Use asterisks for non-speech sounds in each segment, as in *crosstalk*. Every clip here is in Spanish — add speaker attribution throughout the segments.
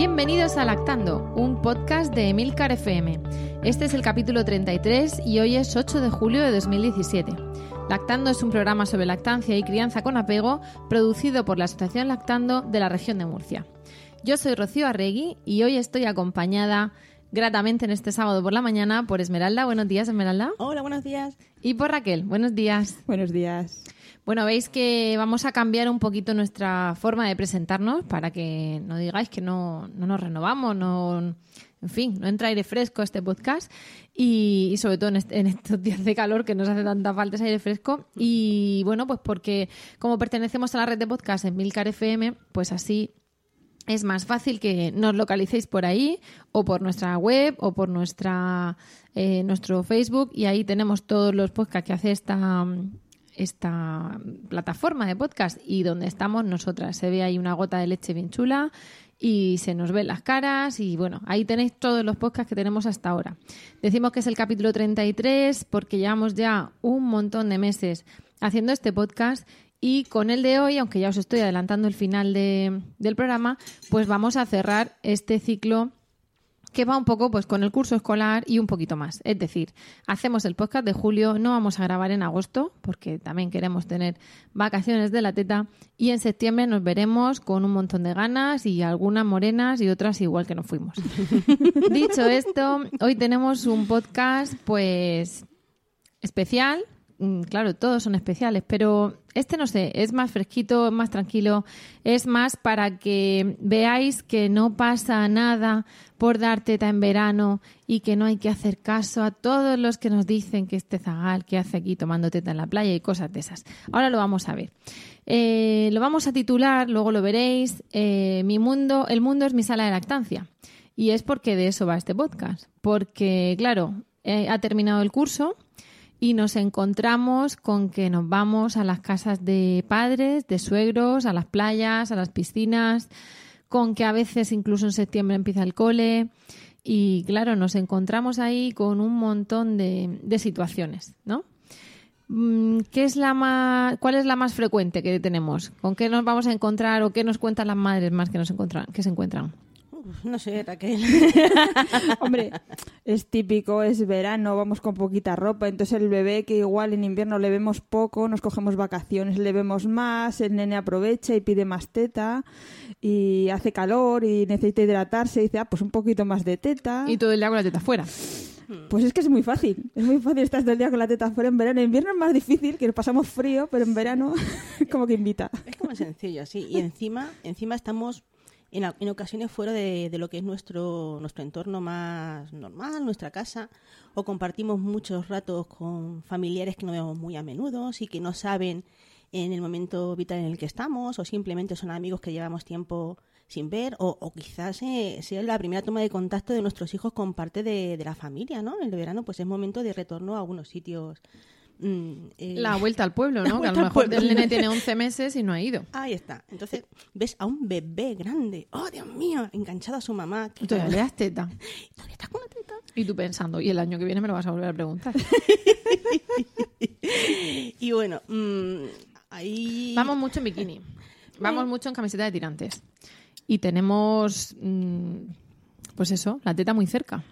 Speaker 1: Bienvenidos a Lactando, un podcast de Emilcar FM. Este es el capítulo 33 y hoy es 8 de julio de 2017. Lactando es un programa sobre lactancia y crianza con apego producido por la Asociación Lactando de la región de Murcia. Yo soy Rocío Arregui y hoy estoy acompañada gratamente en este sábado por la mañana por Esmeralda. Buenos días, Esmeralda.
Speaker 2: Hola, buenos días.
Speaker 1: Y por Raquel. Buenos días.
Speaker 3: Buenos días.
Speaker 1: Bueno, veis que vamos a cambiar un poquito nuestra forma de presentarnos para que no digáis que no, nos renovamos, no, en fin, no entra aire fresco este podcast y, sobre todo en, estos *laughs* días de calor que nos hace tanta falta ese aire fresco. Y bueno, pues porque como pertenecemos a la red de podcast en Milcar FM, pues así es más fácil que nos localicéis por ahí o por nuestra web o por nuestra eh, nuestro Facebook y ahí tenemos todos los podcasts que hace esta esta plataforma de podcast y donde estamos nosotras. Se ve ahí una gota de leche bien chula y se nos ven las caras y bueno, ahí tenéis todos los podcasts que tenemos hasta ahora. Decimos que es el capítulo 33 porque llevamos ya un montón de meses haciendo este podcast y con el de hoy, aunque ya os estoy adelantando el final del programa, pues vamos a cerrar este ciclo que va un poco pues con el curso escolar y un poquito más. Es decir, hacemos el podcast de julio, no vamos a grabar en agosto porque también queremos tener vacaciones de la teta y en septiembre nos veremos con un montón de ganas y algunas morenas y otras igual que nos fuimos. *laughs* Dicho esto, hoy tenemos un podcast pues especial claro, todos son especiales, pero este no sé, es más fresquito, es más tranquilo, es más para que veáis que no pasa nada por dar teta en verano y que no hay que hacer caso a todos los que nos dicen que este zagal que hace aquí tomando teta en la playa y cosas de esas. Ahora lo vamos a ver. Eh, lo vamos a titular, luego lo veréis. Eh, mi mundo, el mundo es mi sala de lactancia. Y es porque de eso va este podcast. Porque, claro, eh, ha terminado el curso y nos encontramos con que nos vamos a las casas de padres, de suegros, a las playas, a las piscinas, con que a veces incluso en septiembre empieza el cole y claro, nos encontramos ahí con un montón de, de situaciones, ¿no? Mm, ¿Qué es la más, ¿Cuál es la más frecuente que tenemos? ¿Con qué nos vamos a encontrar o qué nos cuentan las madres más que, nos encuentran, que se encuentran?
Speaker 2: No sé, Raquel. *laughs*
Speaker 3: Hombre, es típico, es verano, vamos con poquita ropa, entonces el bebé que igual en invierno le vemos poco, nos cogemos vacaciones, le vemos más, el nene aprovecha y pide más teta y hace calor y necesita hidratarse y dice, ah, pues un poquito más de teta.
Speaker 1: Y todo el día con la teta fuera.
Speaker 3: Pues es que es muy fácil, es muy fácil estar todo el día con la teta fuera en verano. En invierno es más difícil, que nos pasamos frío, pero en verano *laughs* como que invita.
Speaker 2: Es como sencillo, sí. Y encima, encima estamos en, ocasiones fuera de, lo que es nuestro, nuestro entorno más normal, nuestra casa, o compartimos muchos ratos con familiares que no vemos muy a menudo y que no saben en el momento vital en el que estamos, o simplemente son amigos que llevamos tiempo sin ver, o, quizás eh, sea la primera toma de contacto de nuestros hijos con parte de, de la familia, ¿no? El verano pues es momento de retorno a algunos sitios
Speaker 1: Mm, eh, la vuelta al pueblo, *laughs* ¿no? Que a lo mejor el nene tiene 11 meses y no ha ido.
Speaker 2: Ahí está. Entonces ves a un bebé grande, oh Dios mío, enganchado a su mamá.
Speaker 1: Y todavía le das teta. *laughs*
Speaker 2: ¿Y todavía estás con la teta?
Speaker 1: Y tú pensando, y el año que viene me lo vas a volver a preguntar. *laughs*
Speaker 2: y bueno, mm, ahí...
Speaker 1: Vamos mucho en bikini. Vamos mucho en camiseta de tirantes. Y tenemos... Mm, pues eso, la teta muy cerca.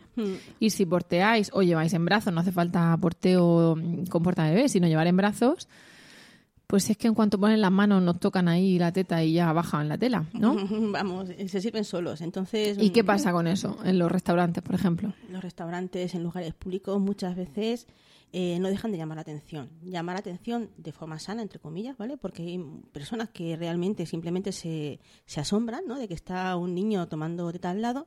Speaker 1: Y si porteáis o lleváis en brazos, no hace falta porteo con porta bebé, sino llevar en brazos, pues es que en cuanto ponen las manos nos tocan ahí la teta y ya bajan la tela, ¿no? *laughs*
Speaker 2: Vamos, se sirven solos. Entonces,
Speaker 1: ¿Y qué pasa con eso en los restaurantes, por ejemplo?
Speaker 2: Los restaurantes, en lugares públicos, muchas veces eh, no dejan de llamar la atención. Llamar la atención de forma sana, entre comillas, ¿vale? Porque hay personas que realmente simplemente se, se asombran, ¿no? De que está un niño tomando teta al lado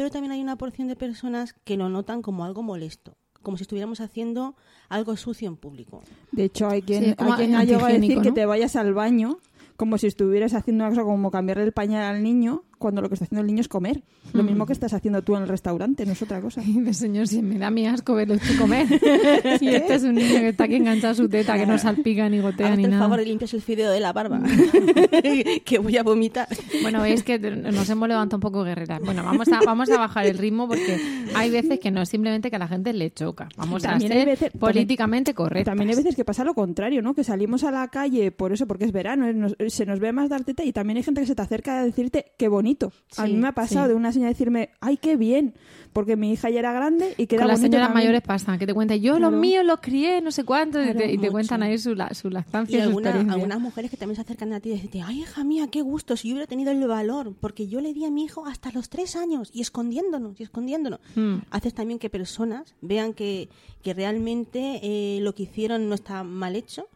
Speaker 2: pero también hay una porción de personas que lo notan como algo molesto, como si estuviéramos haciendo algo sucio en público.
Speaker 3: De hecho, hay quien,
Speaker 1: Sí, como
Speaker 3: hay quien ha llegado a decir que te vayas al baño como si estuvieras haciendo una cosa como cambiarle el pañal al niño cuando lo que está haciendo el niño es comer. Lo mismo que estás haciendo tú en el restaurante, no es otra cosa.
Speaker 1: Y señor, si me da mi asco verlo comer. *laughs* y este es un niño que está aquí enganchado a su teta, que no salpica ni gotea
Speaker 2: Hazte
Speaker 1: ni
Speaker 2: el
Speaker 1: nada.
Speaker 2: favor y limpias el fideo de la barba, *laughs* que voy a vomitar.
Speaker 1: Bueno, es que nos hemos levantado un poco guerreras. Bueno, vamos a, vamos a bajar el ritmo porque hay veces que no es simplemente que a la gente le choca. Vamos
Speaker 3: También
Speaker 1: a
Speaker 3: hay
Speaker 1: ser
Speaker 3: veces-
Speaker 1: políticamente correctos.
Speaker 3: También hay veces que pasa lo contrario, ¿no? Que salimos a la calle por eso, porque es verano, eh, nos- se nos ve más dar teta y también hay gente que se te acerca a decirte qué bonito. A
Speaker 2: Sí,
Speaker 3: mí me ha pasado
Speaker 1: sí.
Speaker 3: de una señora decirme, ay, qué bien, porque mi hija ya era grande y queda
Speaker 1: Con las señoras
Speaker 3: también.
Speaker 1: mayores pasa, que te cuentan, yo
Speaker 3: Claro.
Speaker 1: los míos los crié, no sé cuánto, y te- y te, cuentan ahí su, la- su lactancia y su
Speaker 2: alguna- algunas mujeres que también se acercan a ti y dicen, ay, hija mía, qué gusto, si yo hubiera tenido el valor, porque yo le di a mi hijo hasta los tres años y escondiéndonos, y escondiéndonos.
Speaker 1: Hmm.
Speaker 2: Haces también que personas vean que, que realmente eh, lo que hicieron no está mal hecho.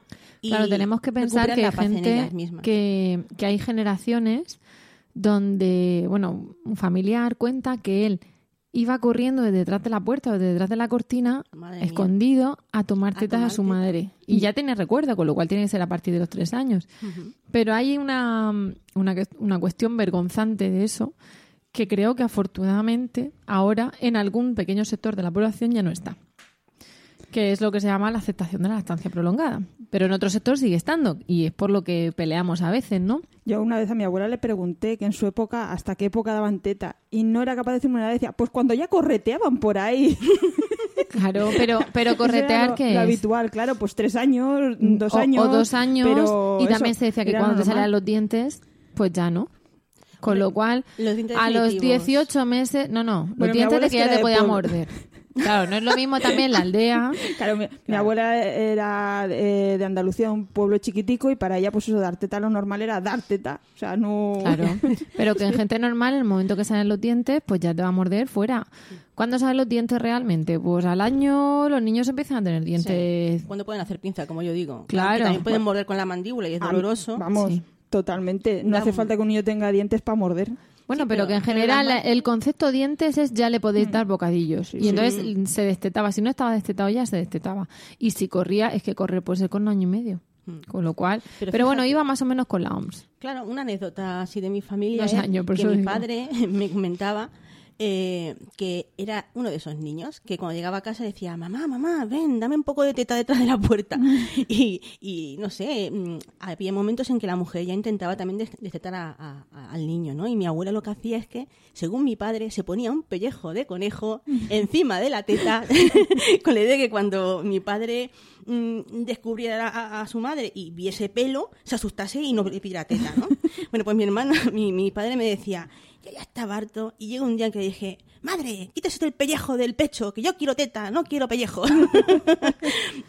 Speaker 2: Y
Speaker 1: Claro, tenemos que pensar gente que hay generaciones donde, bueno, un familiar cuenta que él iba corriendo desde detrás de la puerta o detrás de la cortina,
Speaker 2: Madre mía.
Speaker 1: escondido, a tomar tetas a, su madre. Y ya tiene recuerdo, con lo cual tiene que ser a partir de los tres años. Pero hay una, una, una cuestión vergonzante de eso que creo que afortunadamente ahora en algún pequeño sector de la población ya no está. Que es lo que se llama la aceptación de la lactancia prolongada. Pero en otro sector sigue estando y es por lo que peleamos a veces, ¿no?
Speaker 3: Yo una vez a mi abuela le pregunté que en su época, hasta qué época daban teta, y no era capaz de decirme nada. Decía, pues cuando ya correteaban por ahí. *laughs*
Speaker 1: Claro, pero, pero corretear
Speaker 3: lo,
Speaker 1: que
Speaker 3: lo
Speaker 1: es
Speaker 3: habitual, claro, pues tres años, dos
Speaker 1: o,
Speaker 3: años.
Speaker 1: o dos años
Speaker 3: pero
Speaker 1: y
Speaker 3: eso,
Speaker 1: también se decía que cuando te salían los dientes, pues ya no. Con lo cual,
Speaker 2: Los dientes
Speaker 1: a los
Speaker 2: definitivos.
Speaker 1: 18 meses, no, no, los
Speaker 3: Bueno,
Speaker 1: dientes de que ya te podía morder. Claro, no es lo mismo también la aldea.
Speaker 3: Claro, mi, mi abuela era eh, de Andalucía, un pueblo chiquitico, y para ella, pues eso, dar teta lo normal era dar teta. O sea, no.
Speaker 1: Claro, *laughs* pero que en gente normal, en el momento que salen los dientes, pues ya te va a morder fuera. ¿Cuándo salen los dientes realmente? Pues al año los niños empiezan a tener dientes.
Speaker 2: Cuando pueden hacer pinza, como yo digo.
Speaker 1: Claro.
Speaker 2: Que también pueden morder con la mandíbula y es doloroso.
Speaker 3: Vamos,
Speaker 1: Sí.
Speaker 3: totalmente. No hace falta que un niño tenga dientes para morder.
Speaker 1: Bueno,
Speaker 2: Sí,
Speaker 1: pero,
Speaker 2: pero-
Speaker 1: que en general el concepto dientes es ya le podéis dar bocadillos. y entonces se destetaba. Si no estaba destetado ya se destetaba. Y si corría, es que correr puede ser con un año y medio. Con lo cual. Pero,
Speaker 2: Pero
Speaker 1: bueno, iba más o menos con la OMS.
Speaker 2: Claro, una anécdota así de mi familia
Speaker 1: Dos
Speaker 2: es
Speaker 1: años, por
Speaker 2: que mi
Speaker 1: digo.
Speaker 2: padre *laughs* me comentaba eh, que era uno de esos niños que cuando llegaba a casa decía, mamá, mamá, ven, dame un poco de teta detrás de la puerta. *laughs* y, y, no sé, mm, había momentos en que la mujer ya intentaba también des- destetar a- a- a- al niño, ¿no? Y mi abuela lo que hacía es que, según mi padre, se ponía un pellejo de conejo *laughs* encima de la teta, *laughs* con la idea de que cuando mi padre mm, descubriera a, a su madre y viese pelo, se asustase y no le pidiera teta, ¿no? bueno, pues mi hermana, mi, mi padre me decía, yo ya estaba harto y llegó un día en que le dije, madre, quítese el pellejo del pecho, que yo quiero teta, no quiero pellejo. *laughs*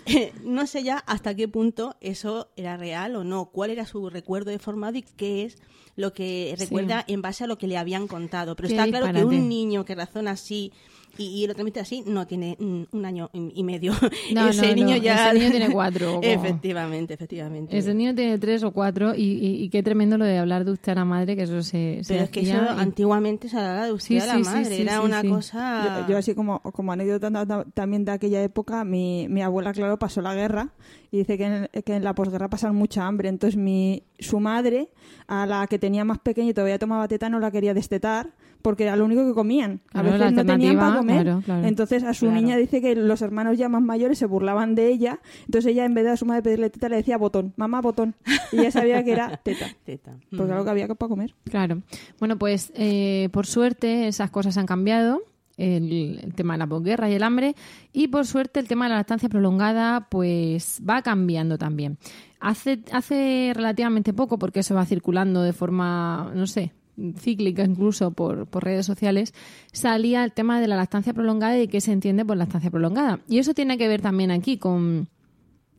Speaker 2: Eh, no sé ya hasta qué punto eso era real o no, cuál era su recuerdo de formado y qué es lo que recuerda en base a lo que le habían contado. Pero
Speaker 1: Qué
Speaker 2: está claro que un niño que razona así y, y lo transmite así no tiene mm, un año y medio. *laughs*
Speaker 1: No, *laughs*
Speaker 2: ese
Speaker 1: no,
Speaker 2: niño
Speaker 1: no,
Speaker 2: ya.
Speaker 1: ese niño tiene cuatro, *laughs*
Speaker 2: efectivamente, efectivamente.
Speaker 1: Ese niño tiene tres o cuatro y, y- y qué tremendo lo de hablar de usted a la madre, que eso se, se
Speaker 2: Pero es que eso antiguamente se hablaba de usted
Speaker 1: Sí,
Speaker 2: a la
Speaker 1: sí,
Speaker 2: madre,
Speaker 1: sí,
Speaker 2: era
Speaker 1: sí,
Speaker 2: una
Speaker 1: sí.
Speaker 2: cosa.
Speaker 3: Yo, yo así como, como anécdota ta- ta- también de aquella época, mi, mi abuela, claro, pasó la guerra y dice que en, que en la posguerra pasaron mucha hambre. Entonces mi, su madre, a la que tenía más pequeña y todavía tomaba teta, no la quería destetar porque era lo único que comían.
Speaker 1: Claro,
Speaker 3: a veces
Speaker 1: la
Speaker 3: no tenían para comer.
Speaker 1: claro, claro.
Speaker 3: Entonces a su
Speaker 2: Claro.
Speaker 3: niña dice que los hermanos ya más mayores se burlaban de ella. Entonces ella en vez de a su madre pedirle teta le decía botón, mamá botón. Y ella sabía que era *laughs* teta.
Speaker 2: Teta.
Speaker 3: Porque era lo que había para comer.
Speaker 1: Claro. Bueno, pues eh, por suerte esas cosas han cambiado. El, el tema de la posguerra y el hambre. Y por suerte el tema de la lactancia prolongada pues va cambiando también. Hace, hace relativamente poco, porque eso va circulando de forma, no sé, cíclica incluso por, por redes sociales, salía el tema de la lactancia prolongada y qué se entiende por lactancia prolongada. Y eso tiene que ver también aquí con,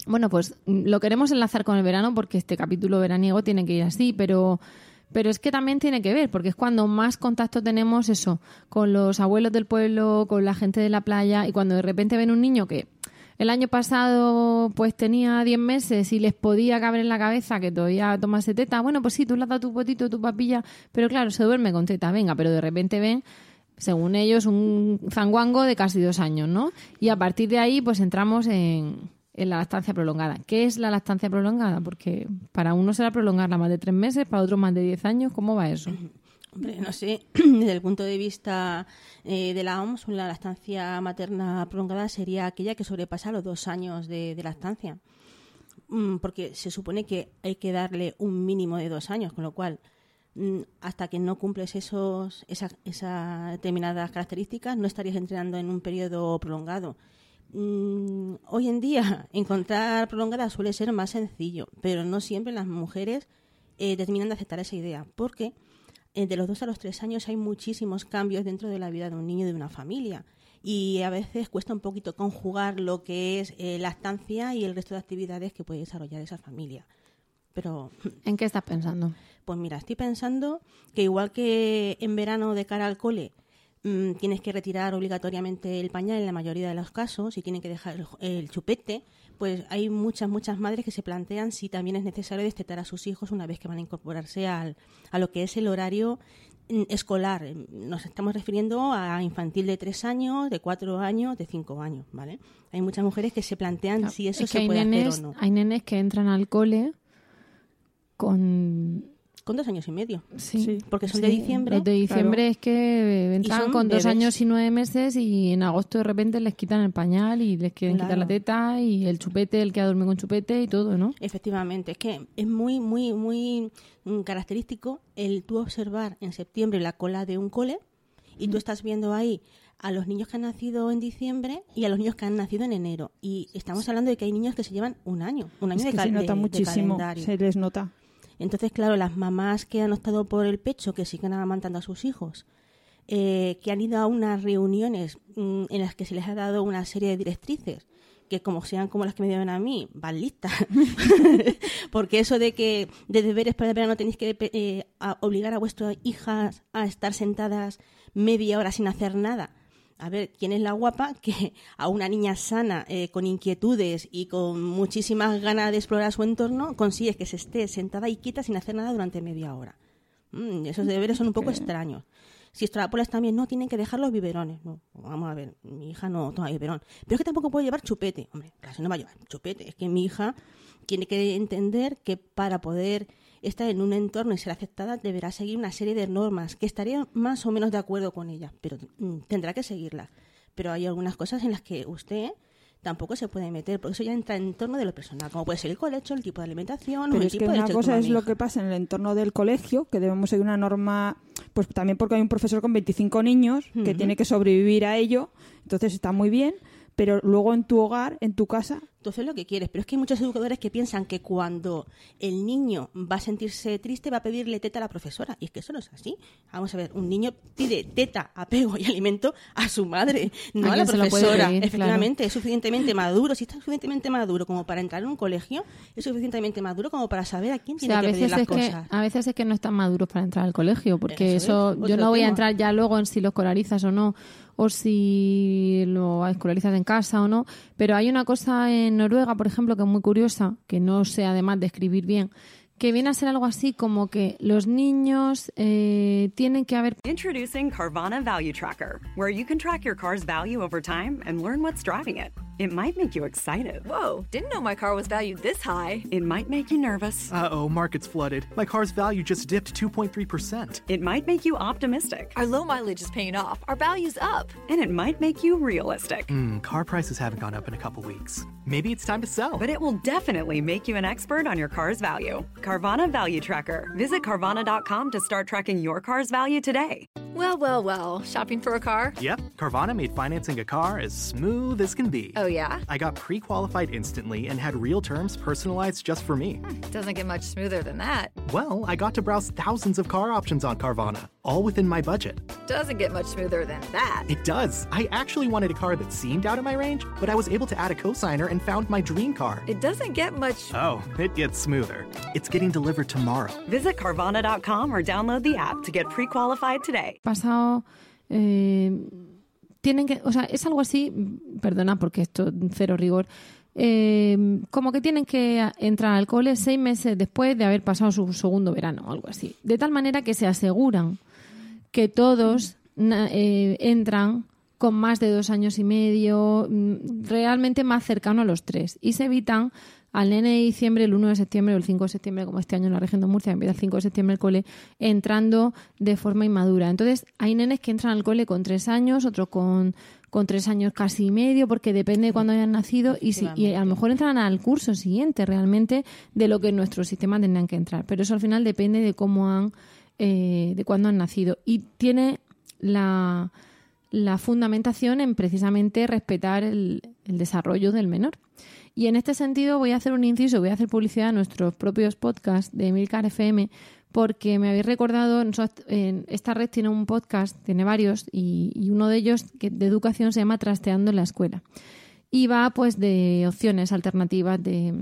Speaker 1: bueno, pues lo queremos enlazar con el verano porque este capítulo veraniego tiene que ir así, pero, pero es que también tiene que ver, porque es cuando más contacto tenemos eso, con los abuelos del pueblo, con la gente de la playa, y cuando de repente ven un niño que el año pasado pues tenía 10 meses y les podía caber en la cabeza que todavía tomase teta, bueno, pues sí, tú le has dado tu potito, tu papilla, pero claro, se duerme con teta, venga, pero de repente ven según ellos, un zanguango de casi dos años, ¿no? Y a partir de ahí, pues entramos en, en la lactancia prolongada. ¿Qué es la lactancia prolongada? Porque para uno será prolongarla más de tres meses, para otro más de diez años. ¿Cómo va eso? *laughs*
Speaker 2: Hombre, no sé, *clears throat* desde el punto de vista eh, de la OMS, la lactancia materna prolongada sería aquella que sobrepasa los dos años de, de lactancia. Mm, porque se supone que hay que darle un mínimo de dos años, con lo cual mm, hasta que no cumples esos, esa- esas determinadas características, no estarías entrenando en un periodo prolongado. Mm, hoy en día, *laughs* encontrar prolongada suele ser más sencillo, pero no siempre las mujeres eh, terminan de aceptar esa idea, porque de los dos a los tres años hay muchísimos cambios dentro de la vida de un niño y de una familia. Y a veces cuesta un poquito conjugar lo que es eh, lactancia y el resto de actividades que puede desarrollar esa familia. Pero *laughs*
Speaker 1: ¿En qué estás pensando?
Speaker 2: pues mira, estoy pensando que igual que en verano de cara al cole mm, tienes que retirar obligatoriamente el pañal en la mayoría de los casos y tienen que dejar el, el chupete, pues hay muchas, muchas madres que se plantean si también es necesario destetar a sus hijos una vez que van a incorporarse al, a lo que es el horario mm, escolar. Nos estamos refiriendo a infantil de tres años, de cuatro años, de cinco años, ¿vale? Hay muchas mujeres que se plantean si eso
Speaker 1: Es
Speaker 2: se puede
Speaker 1: nenes,
Speaker 2: hacer o no.
Speaker 1: hay nenes que entran al cole con...
Speaker 2: Con dos años y medio.
Speaker 1: Sí,
Speaker 2: Sí, porque son de diciembre,
Speaker 1: Los de diciembre es que entran
Speaker 2: son
Speaker 1: con dos años y nueve meses y en agosto de repente les quitan el pañal y les quieren quitar la teta y el chupete, el que ha dormido con chupete y todo, ¿no?
Speaker 2: Efectivamente, es que es muy, muy, muy mm, característico el tú observar en septiembre la cola de un cole y tú estás viendo ahí a los niños que han nacido en diciembre y a los niños que han nacido en enero. Y estamos hablando de que hay niños que se llevan un año, un año
Speaker 3: Es
Speaker 2: de,
Speaker 3: que se nota
Speaker 2: de- de
Speaker 3: muchísimo,
Speaker 2: calendario.
Speaker 3: se les nota.
Speaker 2: Entonces, claro, las mamás que han optado por el pecho, que siguen amamantando a sus hijos, eh, que han ido a unas reuniones mm, en las que se les ha dado una serie de directrices, que como sean como las que me dieron a mí, van listas. *laughs* Porque eso de que de deberes para el verano tenéis que eh, a- obligar a vuestras hijas a estar sentadas media hora sin hacer nada. A ver, ¿quién es la guapa *laughs* que a una niña sana, eh, con inquietudes y con muchísimas ganas de explorar su entorno, consigue que se esté sentada y quieta sin hacer nada durante media hora? Mm, esos deberes son un poco extraños. Si extrapolas también, no, tienen que dejar los biberones. No, vamos a ver, mi hija no toma biberón. Pero es que tampoco puede llevar chupete. Hombre, claro, no va a llevar chupete. Es que mi hija tiene que entender que para poder estar en un entorno y ser aceptada deberá seguir una serie de normas que estaría más o menos de acuerdo con ella, pero mm, tendrá que seguirlas. Pero hay algunas cosas en las que usted tampoco se puede meter, porque eso ya entra en torno de lo personal, como puede ser el colecho, el tipo de alimentación o
Speaker 3: Pero
Speaker 2: el
Speaker 3: es que
Speaker 2: tipo de
Speaker 3: una cosa es lo que pasa en el entorno del colegio, que debemos seguir una norma, pues también porque hay un profesor con 25 niños que tiene que sobrevivir a ello, entonces está muy bien, pero luego en tu hogar, en tu casa,
Speaker 2: Tú haces lo que quieres, pero es que hay muchos educadores que piensan que cuando el niño va a sentirse triste va a pedirle teta a la profesora. Y es que eso no es así. Vamos a ver, un niño pide teta, apego y alimento a su madre, no
Speaker 1: A
Speaker 2: a, la profesora.
Speaker 1: pedir,
Speaker 2: Efectivamente, es suficientemente maduro. Si está suficientemente maduro como para entrar en un colegio, es suficientemente maduro como para saber a quién
Speaker 1: O
Speaker 2: tiene
Speaker 1: sea,
Speaker 2: que pedir las
Speaker 1: que,
Speaker 2: cosas.
Speaker 1: a veces es que no están maduros para entrar al colegio, porque
Speaker 2: Eso
Speaker 1: eso,
Speaker 2: es,
Speaker 1: yo no voy a entrar ya luego en si lo escolarizas o no, o si lo escolarizas en casa o no, pero hay una cosa en Noruega, por ejemplo, que es muy curiosa, que no sé además de escribir bien, que viene a ser algo así como que los niños eh, tienen que haber
Speaker 4: Introducing Carvana Value Tracker, where you can track your car's value over time and learn what's driving it. It might make you excited.
Speaker 5: Whoa, didn't know my car was valued this high.
Speaker 4: It might make you nervous.
Speaker 6: Uh oh, market's flooded. My car's value just dipped 2.3%.
Speaker 4: It might make you optimistic.
Speaker 5: Our low mileage is paying off. Our value's up.
Speaker 4: And it might make you realistic.
Speaker 6: Hmm, car prices haven't gone up in a couple weeks. Maybe it's time to sell.
Speaker 4: But it will definitely make you an expert on your car's value. Carvana Value Tracker. Visit Carvana.com to start tracking your car's value today.
Speaker 5: Well, well, well. Shopping for a car?
Speaker 6: Yep, Carvana made financing a car as smooth as can be.
Speaker 5: Oh, yeah?
Speaker 6: I got pre qualified instantly and had real terms personalized just for me.
Speaker 5: Doesn't get much smoother than that.
Speaker 6: Well, I got to browse thousands of car options on Carvana, all within my budget.
Speaker 5: Doesn't get much smoother than that.
Speaker 6: It does. I actually wanted a car that seemed out of my range, but I was able to add a cosigner and found my dream car.
Speaker 5: It doesn't get much.
Speaker 6: Oh, it gets smoother. It's getting delivered tomorrow.
Speaker 4: Visit Carvana.com or download the app to get pre qualified today.
Speaker 1: pasado eh, tienen que, o sea, es algo así, perdona porque esto cero rigor, eh, como que tienen que entrar al cole seis meses después de haber pasado su segundo verano o algo así, de tal manera que se aseguran que todos eh, entran con más de dos años y medio, mm, realmente más cercano a los tres. Y se evitan al nene de diciembre, el 1 de septiembre o el 5 de septiembre, como este año en la región de Murcia, empieza el 5 de septiembre el cole, entrando de forma inmadura. Entonces, hay nenes que entran al cole con tres años, otros con, con tres años casi y medio, porque depende de cuándo hayan nacido, y, si, y a lo mejor entran al curso siguiente realmente de lo que en nuestro sistema tendrían que entrar. Pero eso al final depende de cómo han, eh, de cuándo han nacido. Y tiene la, la fundamentación en precisamente respetar el, el desarrollo del menor. Y en este sentido voy a hacer un inciso, voy a hacer publicidad a nuestros propios podcasts de Emilcar FM, porque me habéis recordado, esta red tiene un podcast, tiene varios, y, y uno de ellos que de educación se llama Trasteando en la Escuela. Y va pues de opciones alternativas de,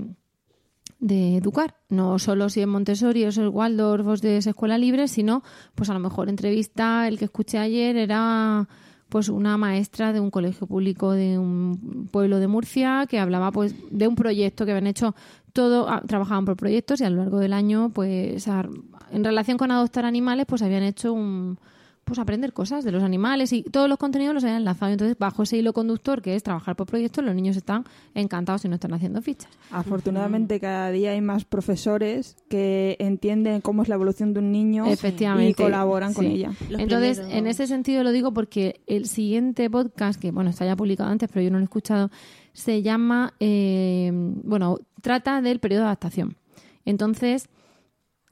Speaker 1: educar. No solo si es Montessori o es el Waldorf o es escuela libre, sino pues a lo mejor entrevista, el que escuché ayer era pues una maestra de un colegio público de un pueblo de Murcia que hablaba pues de un proyecto que habían hecho todo ah, trabajaban por proyectos y a lo largo del año pues en relación con adoptar animales pues habían hecho un pues aprender cosas de los animales y todos los contenidos los habían enlazado entonces bajo ese hilo conductor que es trabajar por proyectos los niños están encantados y no están haciendo fichas
Speaker 3: Afortunadamente cada día hay más profesores que entienden cómo es la evolución de un niño
Speaker 1: Efectivamente.
Speaker 3: y colaboran con
Speaker 1: Sí.
Speaker 3: ella.
Speaker 2: Los
Speaker 1: Entonces,
Speaker 2: primeros-
Speaker 1: en ese sentido lo digo porque el siguiente podcast, que bueno, está ya publicado antes, pero yo no lo he escuchado, se llama, eh, bueno, trata del periodo de adaptación. Entonces,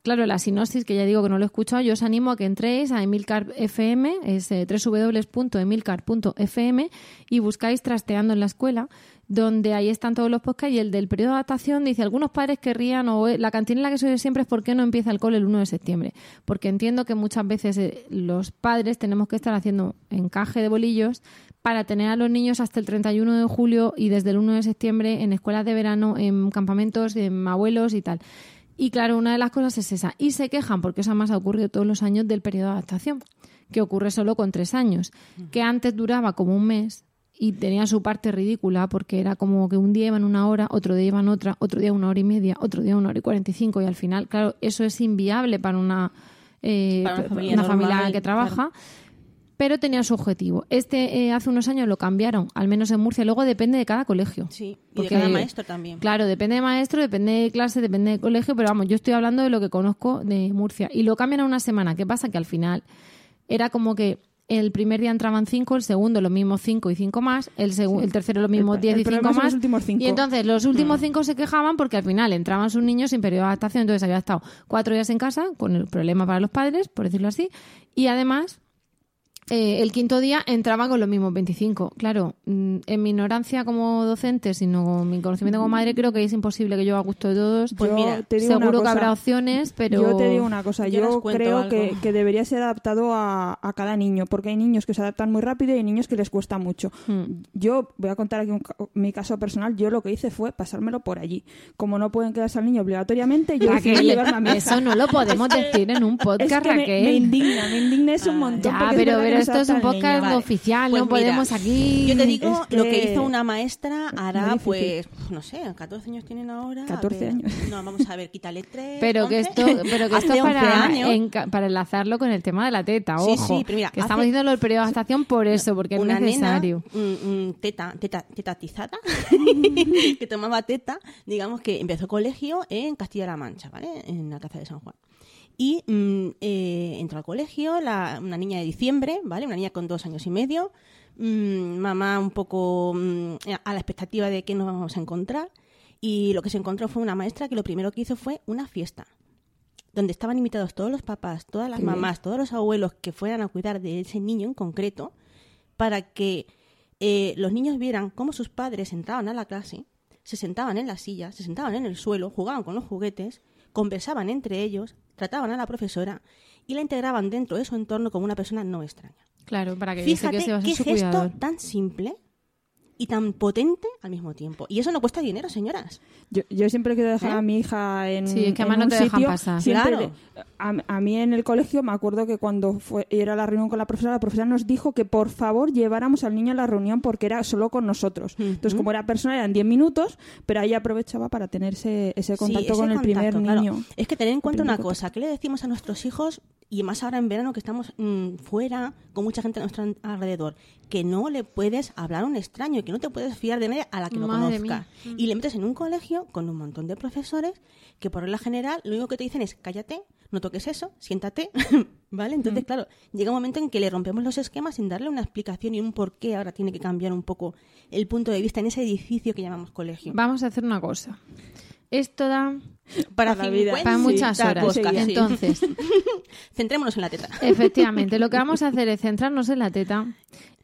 Speaker 1: claro, la sinopsis, que ya digo que no lo he escuchado, yo os animo a que entréis a Emilcar FM, es eh, www.emilcar.fm y buscáis Trasteando en la Escuela, donde ahí están todos los podcasts y el del periodo de adaptación dice, algunos padres querrían, o eh, la cantinela que soy siempre es ¿por qué no empieza el cole el 1 de septiembre? Porque entiendo que muchas veces eh, los padres tenemos que estar haciendo encaje de bolillos para tener a los niños hasta el 31 de julio y desde el 1 de septiembre en escuelas de verano, en campamentos, en abuelos y tal. Y claro, una de las cosas es esa. Y se quejan, porque eso además ha ocurrido todos los años del periodo de adaptación, que ocurre solo con tres años, que antes duraba como un mes y tenía su parte ridícula porque era como que un día iban una hora, otro día iban otra, otro día una hora y media, otro día una hora y cuarenta y cinco y al final, claro, eso es inviable para una, eh,
Speaker 2: Para una familia
Speaker 1: una familia
Speaker 2: normal,
Speaker 1: que trabaja. Pero tenía su objetivo. Este eh, hace unos años lo cambiaron, al menos en Murcia. Luego depende de cada colegio.
Speaker 2: Sí, y de
Speaker 1: Porque-
Speaker 2: cada maestro también.
Speaker 1: Claro, depende de maestro, depende de clase, depende de colegio, pero vamos, yo estoy hablando de lo que conozco de Murcia. Y lo cambian a una semana. ¿Qué pasa? Que al final era como que el primer día entraban cinco, el segundo lo mismo cinco y cinco más, el, segu- el tercero lo mismo
Speaker 3: El-
Speaker 1: diez
Speaker 3: el
Speaker 1: y cinco más.
Speaker 3: los últimos cinco.
Speaker 1: Y entonces los últimos cinco se quejaban porque al final entraban sus niños sin periodo de adaptación. Entonces había estado cuatro días en casa, con el problema para los padres, por decirlo así. Y además eh, el quinto día entraba con los mismos 25. Claro, mm, en mi ignorancia como docente, sino con mi conocimiento como madre, creo que es imposible que yo a gusto de todos.
Speaker 2: Pues
Speaker 3: Yo
Speaker 2: mira,
Speaker 3: te digo una
Speaker 1: Seguro que
Speaker 3: cosa.
Speaker 1: habrá opciones, pero.
Speaker 3: Yo te digo una cosa,
Speaker 2: Yo
Speaker 3: creo que, que debería ser adaptado a, a cada niño, porque hay niños que se adaptan muy rápido y hay niños que les cuesta mucho.
Speaker 1: Hmm.
Speaker 3: Yo voy a contar aquí un ca- mi caso personal, yo lo que hice fue pasármelo por allí. Como no pueden quedarse al niño obligatoriamente, yo decidí llevarme a hija.
Speaker 1: eso no lo podemos decir en un
Speaker 3: Es
Speaker 1: podcast,
Speaker 3: que me,
Speaker 1: Raquel.
Speaker 3: me indigna, me indigna eso un montón.
Speaker 1: ya,
Speaker 3: porque es
Speaker 1: pero,
Speaker 3: que
Speaker 1: pero esto es un podcast
Speaker 2: Vale.
Speaker 1: oficial,
Speaker 2: Pues
Speaker 1: no
Speaker 2: mira,
Speaker 1: podemos aquí.
Speaker 2: Yo te digo
Speaker 3: Es
Speaker 2: lo que hizo una maestra hará, pues, no sé, 14 años tienen ahora. a
Speaker 3: 14
Speaker 2: ver,
Speaker 3: años.
Speaker 2: No, vamos a ver, quítale 3.
Speaker 1: Pero que esto, pero que *laughs* esto
Speaker 2: Hace
Speaker 1: es
Speaker 2: 11
Speaker 1: para,
Speaker 2: años.
Speaker 1: enca- para enlazarlo con el tema de la teta,
Speaker 2: Sí,
Speaker 1: ojo.
Speaker 2: sí, pero mira,
Speaker 1: que
Speaker 2: hace-
Speaker 1: estamos diciendo el periodo de adaptación por eso, porque
Speaker 2: una
Speaker 1: es necesario.
Speaker 2: nena, mm, mm, teta, teta, tetatizada, *laughs* que tomaba teta, digamos que empezó colegio en Castilla-La Mancha, ¿vale? En la Alcázar de San Juan. Y mm, eh, entró al colegio, la- una niña de diciembre, ¿vale? Una niña con dos años y medio. mm, mamá un poco mm, a la expectativa de que nos vamos a encontrar. Y lo que se encontró fue una maestra que lo primero que hizo fue una fiesta donde estaban invitados todos los papás, todas las
Speaker 3: Qué
Speaker 2: mamás, todos los abuelos que fueran a cuidar de ese niño en concreto, para que eh, los niños vieran cómo sus padres entraban a la clase, se sentaban en la silla, se sentaban en el suelo, jugaban con los juguetes, conversaban entre ellos, trataban a la profesora y la integraban dentro de su entorno como una persona no extraña.
Speaker 1: Claro, para que
Speaker 2: Fíjate qué gesto
Speaker 1: cuidador.
Speaker 2: tan simple y tan potente al mismo tiempo. Y eso no cuesta dinero, señoras.
Speaker 3: Yo, yo siempre quiero dejar
Speaker 2: ¿Eh?
Speaker 3: a mi hija en,
Speaker 1: Sí, es que
Speaker 3: en
Speaker 1: además no
Speaker 3: un
Speaker 1: te dejan pasar.
Speaker 3: siempre
Speaker 2: Claro.
Speaker 3: le- a, a mí en el colegio me acuerdo que cuando fue era la reunión con la profesora, la profesora nos dijo que por favor lleváramos al niño a la reunión porque era solo con nosotros. Entonces, como era personal, eran 10 minutos, pero ahí aprovechaba para tener ese, ese
Speaker 2: Sí,
Speaker 3: contacto
Speaker 2: ese
Speaker 3: con el primer
Speaker 2: claro.
Speaker 3: niño.
Speaker 2: Es que tener en cuenta una cosa, ¿qué le decimos a nuestros hijos y más ahora en verano que estamos mm, fuera con mucha gente a nuestro alrededor, que no le puedes hablar a un extraño y que no te puedes fiar de nadie a la que no
Speaker 1: Madre mía.
Speaker 2: Y le metes en un colegio con un montón de profesores que por regla general lo único que te dicen es cállate, no toques eso, siéntate, *laughs* ¿vale? Entonces, claro, llega un momento en que le rompemos los esquemas sin darle una explicación y un por qué ahora tiene que cambiar un poco el punto de vista en ese edificio que llamamos colegio.
Speaker 1: Vamos a hacer una cosa. Esto da
Speaker 2: Para,
Speaker 3: Para la vida.
Speaker 2: 50
Speaker 1: para muchas horas.
Speaker 2: sí.
Speaker 1: Entonces, *laughs*
Speaker 2: Centrémonos en la teta.
Speaker 1: Efectivamente, lo que *laughs* vamos a hacer es centrarnos en la teta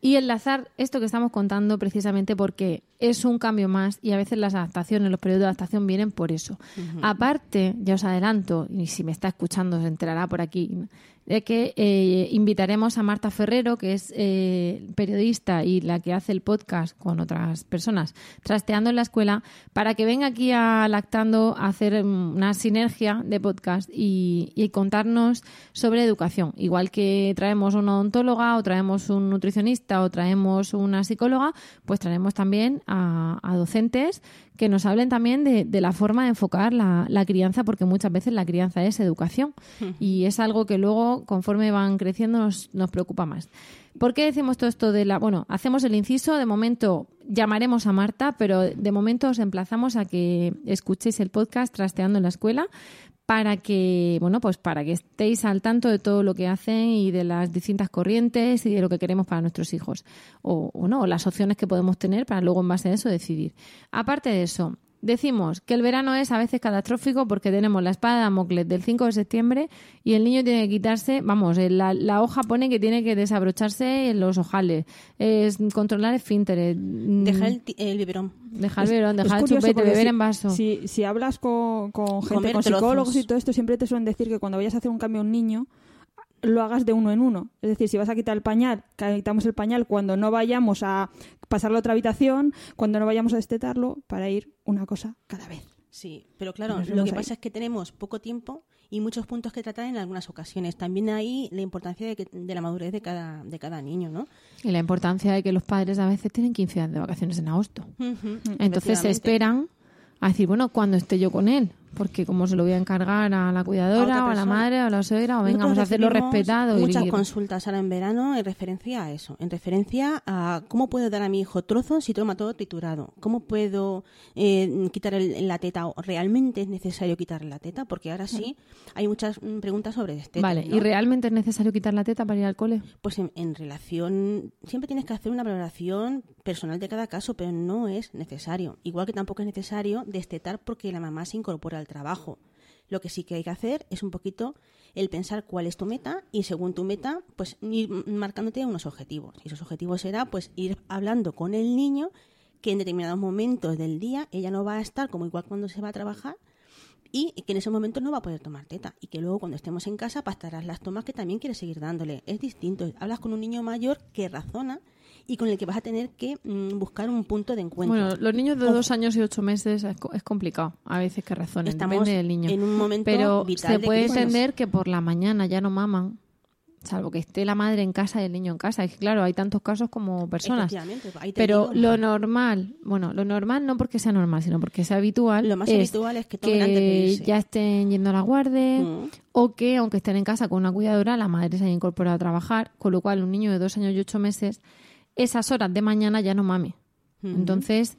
Speaker 1: y enlazar esto que estamos contando precisamente porque es un cambio más y a veces las adaptaciones, los periodos de adaptación vienen por eso. Aparte, ya os adelanto, y si me está escuchando se enterará por aquí, de que eh, invitaremos a Marta Ferrero, que es eh, periodista y la que hace el podcast con otras personas, trasteando en la escuela, para que venga aquí a Lactando a hacer mm, una sinergia de podcast y, contarnos sobre educación. Igual que traemos una odontóloga o traemos un nutricionista o traemos una psicóloga, pues traemos también a docentes que nos hablen también de, de la forma de enfocar la, la crianza, porque muchas veces la crianza es educación y es algo que luego, conforme van creciendo, nos, nos preocupa más. ¿Por qué decimos todo esto de la... Bueno, hacemos el inciso, de momento llamaremos a Marta, pero de momento os emplazamos a que escuchéis el podcast Trasteando en la Escuela para que, bueno, pues para que estéis al tanto de todo lo que hacen y de las distintas corrientes y de lo que queremos para nuestros hijos. O, o no, las opciones que podemos tener para luego en base a eso decidir. Aparte de eso, decimos que el verano es a veces catastrófico porque tenemos la espada de Damocles del 5 de septiembre y el niño tiene que quitarse, vamos, en la, la hoja pone que tiene que desabrocharse en los ojales, es controlar esfínteres, mm,
Speaker 2: Dejar el, ti- el biberón.
Speaker 1: dejar el
Speaker 3: Es
Speaker 1: dejar el chupete, beber
Speaker 3: si-
Speaker 1: en vaso.
Speaker 3: Si, si hablas con, con gente,
Speaker 2: Comer
Speaker 3: con psicólogos
Speaker 2: trozos.
Speaker 3: y todo esto, siempre te suelen decir que cuando vayas a hacer un cambio a un niño, lo hagas de uno en uno. Es decir, si vas a quitar el pañal, quitamos el pañal cuando no vayamos a pasarlo a otra habitación, cuando no vayamos a destetarlo, para ir una cosa cada vez.
Speaker 2: Sí, pero claro, lo que
Speaker 3: ahí.
Speaker 2: pasa es que tenemos poco tiempo y muchos puntos que tratar en algunas ocasiones. También ahí la importancia de, que- de la madurez de cada, de cada niño, ¿no?
Speaker 1: Y la importancia de que los padres a veces tienen 15 días de vacaciones en agosto. Entonces se esperan a decir, bueno, cuando esté yo con él, porque como se lo voy a encargar a la
Speaker 2: A
Speaker 1: cuidadora
Speaker 2: otra
Speaker 1: o a la madre o a la suegra, o venga, vamos a hacerlo respetado. y-
Speaker 2: Muchas
Speaker 1: y-
Speaker 2: consultas ahora en verano en referencia a eso, en referencia a cómo puedo dar a mi hijo trozos si toma todo triturado, cómo puedo eh, quitar el- la teta o realmente es necesario quitar la teta, porque ahora sí hay muchas mm, preguntas sobre este
Speaker 1: Vale, ¿y realmente es necesario quitar la teta para ir al cole?
Speaker 2: Pues en, en relación, siempre tienes que hacer una valoración personal de cada caso, pero no es necesario. Igual que tampoco es necesario destetar porque la mamá se incorpora al trabajo. Lo que sí que hay que hacer es un poquito el pensar cuál es tu meta y según tu meta, pues ir marcándote unos objetivos. Y esos objetivos será pues ir hablando con el niño que en determinados momentos del día ella no va a estar como igual cuando se va a trabajar y que en ese momento no va a poder tomar teta y que luego cuando estemos en casa pastarás las tomas que también quieres seguir dándole. Es distinto. Hablas con un niño mayor que razona y con el que vas a tener que mm, buscar un punto de encuentro.
Speaker 1: Bueno, los niños de
Speaker 2: Ojo.
Speaker 1: dos años y ocho meses es, co- es complicado a veces que razonen,
Speaker 2: Estamos
Speaker 1: depende del niño.
Speaker 2: en un momento
Speaker 1: Pero
Speaker 2: vital
Speaker 1: se
Speaker 2: de
Speaker 1: puede entender que por la mañana ya no maman, salvo que esté la madre en casa y el niño en casa. Es que claro, hay tantos casos como personas. Pero
Speaker 2: digo,
Speaker 1: lo normal, bueno, lo normal no porque sea normal, sino porque sea habitual.
Speaker 2: Lo más
Speaker 1: es
Speaker 2: habitual es que tomen antes de irse.
Speaker 1: ya estén yendo a la guardia
Speaker 2: Mm.
Speaker 1: o que, aunque estén en casa con una cuidadora, la madre se haya incorporado a trabajar, con lo cual un niño de dos años y ocho meses, esas horas de mañana ya no mame.
Speaker 2: Ujú.
Speaker 1: Entonces,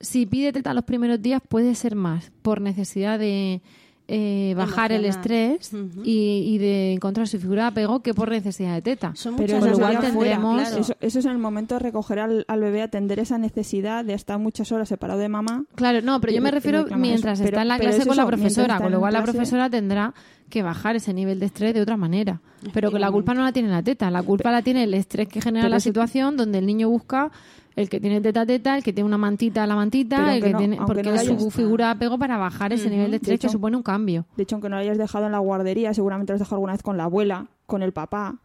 Speaker 1: si pide teta los primeros días, puede ser más por necesidad de eh, bajar el estrés y, y de encontrar su figura de apego que por necesidad de teta.
Speaker 2: Son
Speaker 3: Pero
Speaker 2: muchas
Speaker 3: fuera,
Speaker 1: tendremos-
Speaker 2: claro.
Speaker 3: Eso, eso es en el momento de recoger al, al bebé, atender esa necesidad de estar muchas horas separado de mamá.
Speaker 1: Claro, no, pero yo me refiero mientras
Speaker 3: eso.
Speaker 1: está en la clase
Speaker 3: es
Speaker 1: con la profesora, con lo cual la profesora tendrá que bajar ese nivel de estrés de otra manera. Pero que la culpa no la tiene la teta, la culpa la tiene el estrés que genera
Speaker 3: Pero
Speaker 1: la
Speaker 3: si-
Speaker 1: situación donde el niño busca el que tiene teta teta, el que tiene una mantita la
Speaker 3: Pero
Speaker 1: mantita, el que
Speaker 3: no-
Speaker 1: tiene porque
Speaker 3: no
Speaker 1: es su figura de apego para bajar ese nivel de estrés que
Speaker 3: hecho-
Speaker 1: supone un cambio.
Speaker 3: De hecho, aunque no lo hayas dejado en la guardería, seguramente lo has dejado alguna vez con la abuela, con el papá,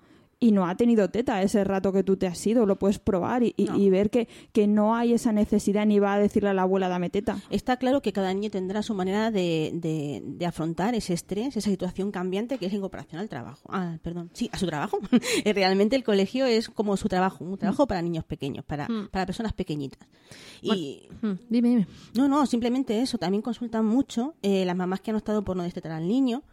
Speaker 3: y no ha tenido teta ese rato que tú te has ido. Lo puedes probar y, y-
Speaker 2: No.
Speaker 3: y ver que, que no hay esa necesidad ni va a decirle a la abuela dame teta.
Speaker 2: Está claro que cada niño tendrá su manera de, de- de afrontar ese estrés, esa situación cambiante que es la incorporación al trabajo. Ah, perdón, sí, a su trabajo. *laughs* Eh, Realmente el colegio es como su trabajo, un trabajo para niños pequeños, para,
Speaker 1: Mm.
Speaker 2: para personas pequeñitas. Y
Speaker 1: Hmm, Dime, dime.
Speaker 2: no, no, simplemente eso. También consultan mucho eh, las mamás que han optado por no destetar al niño.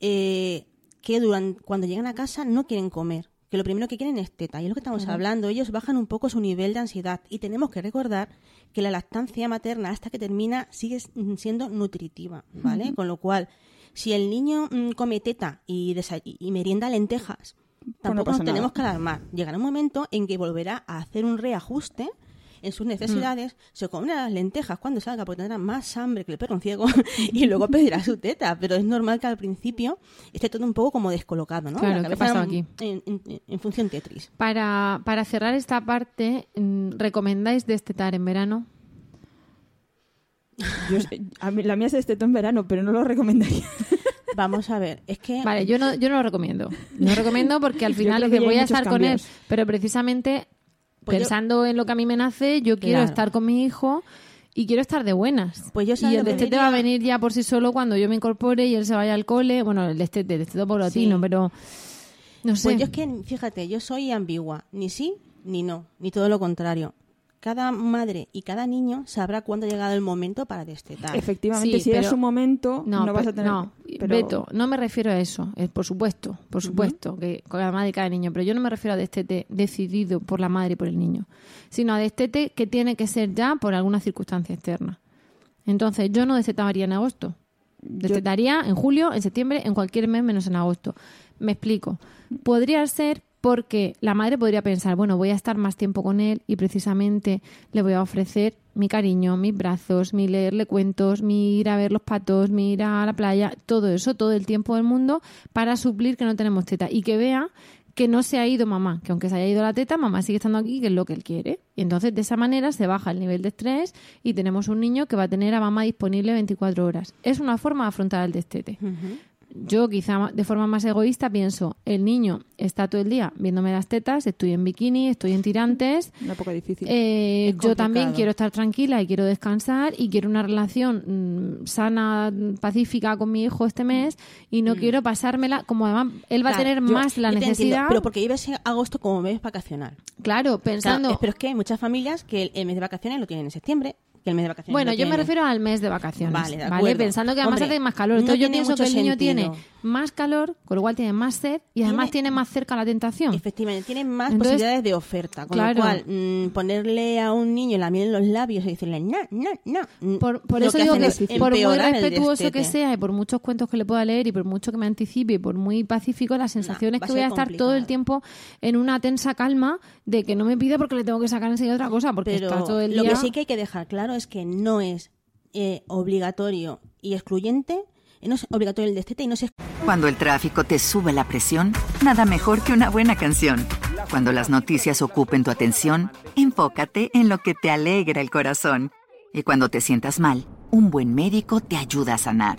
Speaker 2: eh, que durante, cuando llegan a casa no quieren comer, que lo primero que quieren es teta. Y es lo que estamos hablando, ellos bajan un poco su nivel de ansiedad. Y tenemos que recordar que la lactancia materna hasta que termina sigue s- siendo nutritiva, ¿vale? Con lo cual, si el niño mm, come teta y, y merienda lentejas, tampoco
Speaker 3: pasa
Speaker 2: nos tenemos que alarmar. Llegará un momento en que volverá a hacer un reajuste en sus necesidades, se comerá las lentejas cuando salga porque tendrá más hambre que el perro ciego *laughs* y luego pedirá su teta. Pero es normal que al principio esté todo un poco como descolocado, ¿no?
Speaker 1: Claro,
Speaker 2: La
Speaker 1: ¿qué pasado aquí?
Speaker 2: En, en- en función Tetris.
Speaker 1: Para, para cerrar esta parte, mm, ¿recomendáis destetar en verano? *laughs*
Speaker 3: Yo sé- a mí- la mía se destetó en verano, pero no lo recomendaría. *laughs*
Speaker 2: Vamos a ver, es que
Speaker 1: Vale, yo no, yo no lo recomiendo. No lo recomiendo porque al final es
Speaker 3: que
Speaker 1: voy a estar con él, pero precisamente
Speaker 2: Pues yo-
Speaker 1: pensando en lo que a mí me nace, yo quiero
Speaker 2: Claro.
Speaker 1: estar con mi hijo y quiero estar de buenas.
Speaker 2: Pues yo
Speaker 1: y el destete va a
Speaker 2: diría-
Speaker 1: venir ya por sí solo cuando yo me incorpore y él se vaya al cole. Bueno, el destete, el destete paulatino,
Speaker 2: Sí.
Speaker 1: pero no sé.
Speaker 2: Pues yo es que, fíjate, yo soy ambigua, ni sí ni no, ni todo lo contrario. Cada madre y cada niño sabrá cuándo ha llegado el momento para destetar.
Speaker 3: Efectivamente,
Speaker 1: Sí,
Speaker 3: si es su momento, no, vas a tener...
Speaker 1: no,
Speaker 3: pero-
Speaker 1: Beto, no me refiero a eso. eh, por supuesto, por supuesto, que con la madre y cada niño. Pero yo no me refiero a destete decidido por la madre y por el niño, sino a destete que tiene que ser ya por alguna circunstancia externa. Entonces, yo no destetaría en agosto. Destetaría en julio, en septiembre, en cualquier mes menos en agosto. Me explico. Podría ser porque la madre podría pensar, bueno, voy a estar más tiempo con él y precisamente le voy a ofrecer mi cariño, mis brazos, mi leerle cuentos, mi ir a ver los patos, mi ir a la playa, todo eso, todo el tiempo del mundo para suplir que no tenemos teta y que vea que no se ha ido mamá, que aunque se haya ido la teta, mamá sigue estando aquí, que es lo que él quiere. Y entonces de esa manera se baja el nivel de estrés y tenemos un niño que va a tener a mamá disponible 24 horas. Es una forma de afrontar el destete. Yo quizá de forma más egoísta pienso, el niño está todo el día viéndome las tetas, estoy en bikini, estoy en tirantes, *laughs*
Speaker 3: Una época difícil.
Speaker 1: eh, yo también quiero estar tranquila y quiero descansar y quiero una relación mm, sana, mm, pacífica con mi hijo este mes y no quiero pasármela, como además él va a
Speaker 2: Mm.
Speaker 1: Tener
Speaker 2: yo-
Speaker 1: más la
Speaker 2: te entiendo,
Speaker 1: necesidad.
Speaker 2: pero porque en agosto como mes vacacional.
Speaker 1: Claro, pensando...
Speaker 2: Claro, pero es que hay muchas familias que el mes de vacaciones lo tienen en septiembre, que el mes de vacaciones
Speaker 1: Bueno, yo me
Speaker 2: tienen-
Speaker 1: refiero al mes de vacaciones,
Speaker 2: Vale,
Speaker 1: ¿vale?
Speaker 2: de acuerdo.
Speaker 1: Pensando que además
Speaker 2: Hombre,
Speaker 1: hace más calor.
Speaker 2: no
Speaker 1: Entonces yo
Speaker 2: tiene
Speaker 1: pienso que el niño
Speaker 2: sentido.
Speaker 1: tiene más calor, con lo cual tiene más sed y además
Speaker 2: Tiene-
Speaker 1: tiene más cerca la tentación.
Speaker 2: Efectivamente, tienen más
Speaker 1: Entonces,
Speaker 2: posibilidades de oferta. Con
Speaker 1: claro.
Speaker 2: lo cual, mm, ponerle a un niño la miel en los labios y decirle no, no, no. mm,
Speaker 1: Por, por eso digo
Speaker 2: hacen
Speaker 1: que
Speaker 2: es
Speaker 1: por muy respetuoso que sea y por muchos cuentos que le pueda leer y por mucho que me anticipe y por muy pacífico, la sensación es
Speaker 2: va a
Speaker 1: que voy a estar todo el
Speaker 2: complicado.
Speaker 1: tiempo en una tensa calma de que no me pida porque le tengo que sacar enseguida otra cosa porque
Speaker 2: Pero
Speaker 1: está todo el
Speaker 2: lo
Speaker 1: día...
Speaker 2: que sí que hay que dejar claro es que no es eh, obligatorio y excluyente, no es obligatorio el destete y no es
Speaker 7: Cuando el tráfico te sube la presión, nada mejor que una buena canción. Cuando las noticias ocupen tu atención, enfócate en lo que te alegra el corazón. Y cuando te sientas mal, un buen médico te ayuda a sanar.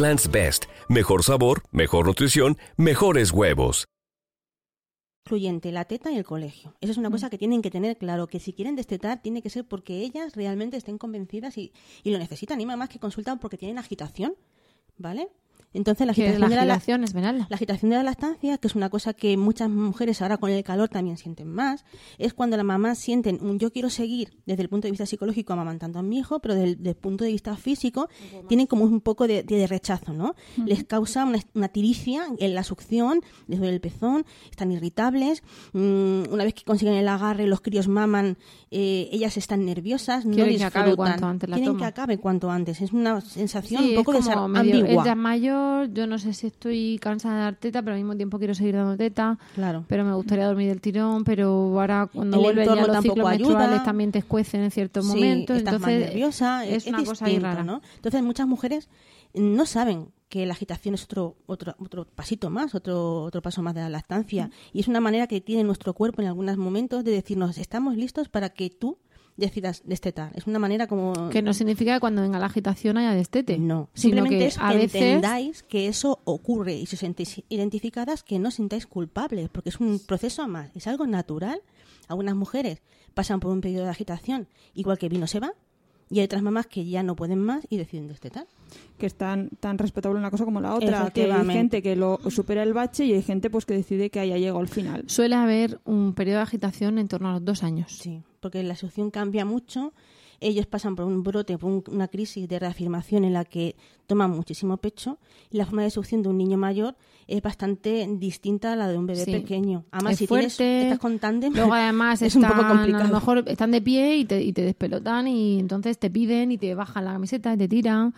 Speaker 8: Best, mejor sabor, mejor nutrición, mejores huevos.
Speaker 2: excluyente la teta y el colegio. Eso es una cosa que tienen que tener claro, que si quieren destetar tiene que ser porque ellas realmente estén convencidas y, y lo necesitan. Y más que consultan porque tienen agitación, ¿vale? Entonces la agitación,
Speaker 1: la
Speaker 2: de la,
Speaker 1: agitación es venal.
Speaker 2: la agitación de la lactancia, que es una cosa que muchas mujeres ahora con el calor también sienten más, es cuando las mamás sienten un yo quiero seguir desde el punto de vista psicológico amamantando a mi hijo, pero desde el punto de vista físico tienen como un poco de, de rechazo, ¿no? Les causa una, una tiricia en la succión, les duele el pezón, están irritables, mm, una vez que consiguen el agarre, los críos maman, eh, ellas están nerviosas, no
Speaker 1: Quieren que acabe
Speaker 2: disfrutan.
Speaker 1: cuanto antes la
Speaker 2: Quieren
Speaker 1: toma.
Speaker 2: que acabe cuanto antes. Es una sensación
Speaker 1: Sí,
Speaker 2: un poco
Speaker 1: es como medio
Speaker 2: ambigua.
Speaker 1: desmayo mayor, yo no sé si estoy cansada de dar teta, pero al mismo tiempo quiero seguir dando teta.
Speaker 2: Claro.
Speaker 1: Pero me gustaría dormir del tirón, pero ahora cuando
Speaker 2: El
Speaker 1: vuelven ya los ciclos menstruales también te escuecen en ciertos
Speaker 2: Sí,
Speaker 1: momentos.
Speaker 2: estás
Speaker 1: entonces
Speaker 2: más nerviosa,
Speaker 1: es, una cosa ahí rara.
Speaker 2: ¿no? Entonces muchas mujeres no saben que la agitación es otro otro otro pasito más, otro otro paso más de la lactancia y es una manera que tiene nuestro cuerpo en algunos momentos de decirnos estamos listos para que tú decidas destetar. Es una manera como
Speaker 1: Que no significa que cuando venga la agitación haya destete.
Speaker 2: no, simplemente
Speaker 1: que
Speaker 2: es
Speaker 1: a
Speaker 2: que
Speaker 1: veces
Speaker 2: entendáis que eso ocurre y si os sentís identificadas que no os sintáis culpables, porque es un proceso más, es algo natural. Algunas mujeres pasan por un periodo de agitación, igual que vino se va, y hay otras mamás que ya no pueden más y deciden destetar.
Speaker 3: que es tan, tan respetable una cosa como la otra, que hay gente que lo supera el bache y hay gente pues que decide que haya llegado al final.
Speaker 1: suele haber un periodo de agitación en torno a los dos años.
Speaker 2: Sí, porque la situación cambia mucho. Ellos pasan por un brote, por un- una crisis de reafirmación en la que toman muchísimo pecho y la forma de succión de un niño mayor es bastante distinta a la de un bebé
Speaker 1: Sí.
Speaker 2: pequeño. Además,
Speaker 1: es
Speaker 2: si
Speaker 1: fuerte.
Speaker 2: tienes, estás con tándem,
Speaker 1: Luego además *laughs*
Speaker 2: es un poco complicado.
Speaker 1: A lo mejor están de pie y te, y te despelotan y entonces te piden y te bajan la camiseta y te tiran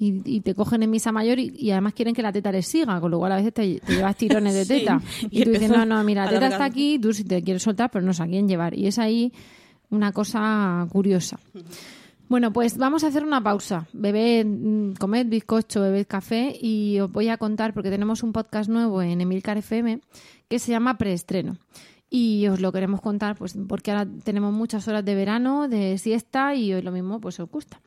Speaker 1: y, y te cogen en misa mayor y, y además quieren que la teta les siga, con lo cual a veces te, te llevas tirones de *laughs* teta.
Speaker 2: Y
Speaker 1: Y, tú dices, no, no, mira, la teta está aquí, tú si te quieres soltar, pero no sé a quién llevar. Y es ahí una cosa curiosa. Bueno, pues vamos a hacer una pausa. Bebed, mm, comed bizcocho, bebed café y os voy a contar porque tenemos un podcast nuevo en Emilcar FM que se llama Preestreno. Y os lo queremos contar pues porque ahora tenemos muchas horas de verano, de siesta y hoy lo mismo pues os gusta.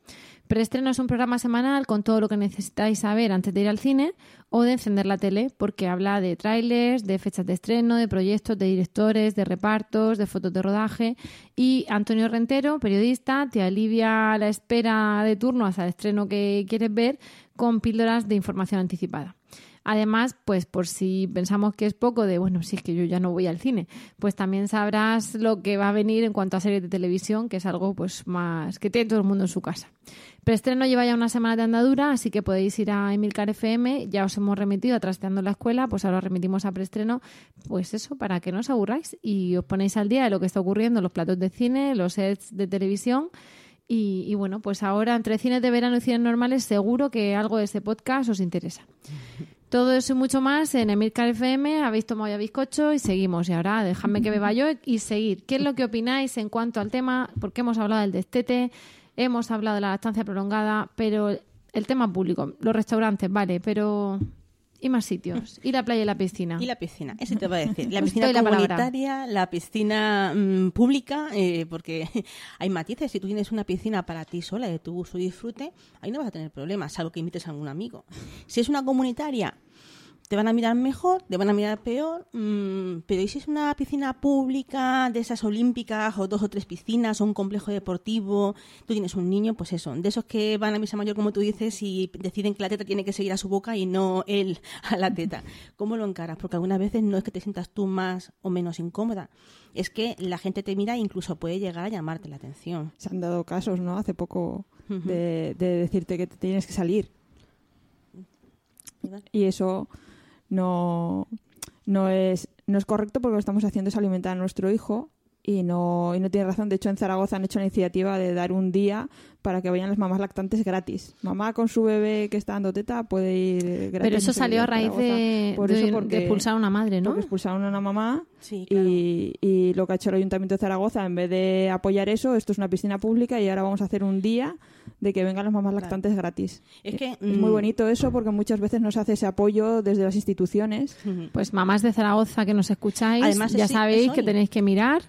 Speaker 1: Preestreno es un programa semanal con todo lo que necesitáis saber antes de ir al cine o de encender la tele, porque habla de trailers, de fechas de estreno, de proyectos, de directores, de repartos, de fotos de rodaje. Y Antonio Rentero, periodista, te alivia la espera de turno hasta el estreno que quieres ver con píldoras de información anticipada. Además, pues por si pensamos que es poco de, bueno, si es que yo ya no voy al cine, pues también sabrás lo que va a venir en cuanto a series de televisión, que es algo pues más que tiene todo el mundo en su casa. Preestreno lleva ya una semana de andadura, así que podéis ir a Emilcar FM, ya os hemos remitido a Trasteando la Escuela, pues ahora os remitimos a Preestreno, pues eso, para que no os aburráis y os ponéis al día de lo que está ocurriendo en los platos de cine, los sets de televisión y, y bueno, pues ahora entre cines de verano y cines normales seguro que algo de ese podcast os interesa. Todo eso y mucho más en Emilcar FM, habéis tomado ya bizcocho y seguimos. Y ahora dejadme que beba yo y seguir. ¿Qué es lo que opináis en cuanto al tema? Porque hemos hablado del destete, hemos hablado de la lactancia prolongada, pero el tema público, los restaurantes, vale, pero y más sitios, y la playa y la piscina.
Speaker 2: Y la piscina, eso te va a decir. La piscina
Speaker 1: palabra.
Speaker 2: comunitaria, la piscina mm, pública, eh, porque *laughs* hay matices. Si tú tienes una piscina para ti sola, de tu uso y disfrute, ahí no vas a tener problemas, salvo que invites a algún amigo. Si es una comunitaria, te van a mirar mejor, te van a mirar peor, mm, pero ¿y si es una piscina pública, de esas olímpicas, o dos o tres piscinas, o un complejo deportivo, tú tienes un niño, pues eso, de esos que van a misa mayor, como tú dices, y deciden que la teta tiene que seguir a su boca y no él a la teta. ¿Cómo lo encaras? Porque algunas veces no es que te sientas tú más o menos incómoda, es que la gente te mira e incluso puede llegar a llamarte la atención.
Speaker 3: Se han dado casos, ¿no? Hace poco de, de decirte que te tienes que salir. Y eso no, no, es, no es correcto porque lo que estamos haciendo es alimentar a nuestro hijo y no, y no tiene razón. De hecho, en Zaragoza han hecho la iniciativa de dar un día para que vayan las mamás lactantes gratis. Mamá con su bebé que está dando teta puede ir gratis.
Speaker 1: Pero eso salió a raíz de,
Speaker 3: Por
Speaker 1: de-
Speaker 3: eso,
Speaker 1: de expulsar a una madre, ¿no?
Speaker 3: Porque expulsaron a una mamá
Speaker 2: Sí, claro.
Speaker 3: y, y lo que ha hecho el Ayuntamiento de Zaragoza, en vez de apoyar eso, esto es una piscina pública y ahora vamos a hacer un día de que vengan las mamás lactantes gratis.
Speaker 2: Es que,
Speaker 3: es muy
Speaker 2: mm,
Speaker 3: bonito eso porque muchas veces no se hace ese apoyo desde las instituciones.
Speaker 1: Pues mamás de Zaragoza que nos escucháis,
Speaker 2: Además,
Speaker 1: ya sabéis
Speaker 2: es
Speaker 1: que tenéis que mirar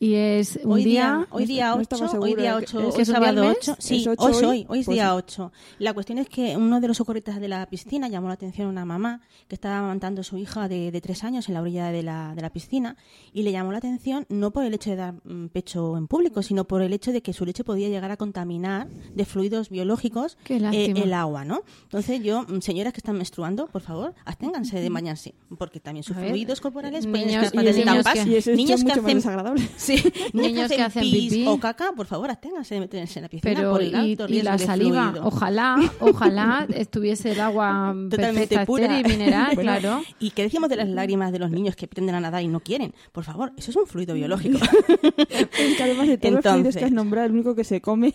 Speaker 1: y es un
Speaker 2: hoy
Speaker 1: día,
Speaker 2: hoy día
Speaker 3: no
Speaker 2: 8,
Speaker 3: estamos
Speaker 2: hoy día
Speaker 3: seguros.
Speaker 2: 8,
Speaker 3: ¿Es-
Speaker 2: hoy
Speaker 1: día
Speaker 2: sábado
Speaker 1: al mes?
Speaker 2: 8. Sí,
Speaker 3: ¿Es ocho
Speaker 2: hoy es
Speaker 3: hoy?
Speaker 2: hoy, es
Speaker 3: Pues
Speaker 2: día
Speaker 3: sí.
Speaker 2: 8. La cuestión es que uno de los socorristas de la piscina llamó la atención a una mamá que estaba amamantando a su hija de, de tres años en la orilla de la, de la piscina y le llamó la atención no por el hecho de dar mm, pecho en público, sino por el hecho de que su leche podía llegar a contaminar de fluidos biológicos eh, el agua, ¿no? Entonces yo, mm, señoras que están menstruando, por favor, absténganse de bañarse, porque también sus
Speaker 1: A ver,
Speaker 2: fluidos corporales
Speaker 1: niños-
Speaker 2: pueden
Speaker 1: y
Speaker 2: escapar
Speaker 1: niños que-
Speaker 3: Y es
Speaker 2: niños que
Speaker 3: más
Speaker 2: hacen
Speaker 3: desagradable. *laughs*
Speaker 2: Sí, *laughs*
Speaker 1: Niños que hacen
Speaker 2: pis
Speaker 1: pipí.
Speaker 2: o caca, por favor, absténganse de meterse en la piscina
Speaker 1: Pero
Speaker 2: por el
Speaker 1: y,
Speaker 2: alto
Speaker 1: y la saliva,
Speaker 2: fluido.
Speaker 1: ojalá, ojalá estuviese el agua *laughs*
Speaker 2: Totalmente
Speaker 1: perfecta,
Speaker 2: pura.
Speaker 1: y mineral, *laughs*
Speaker 2: Bueno,
Speaker 1: claro.
Speaker 2: ¿Y qué decimos de las lágrimas de los niños que aprenden a nadar y no quieren? Por favor, eso es un fluido biológico.
Speaker 3: Es que además de todos los fluidos que has nombrado, el único que se come.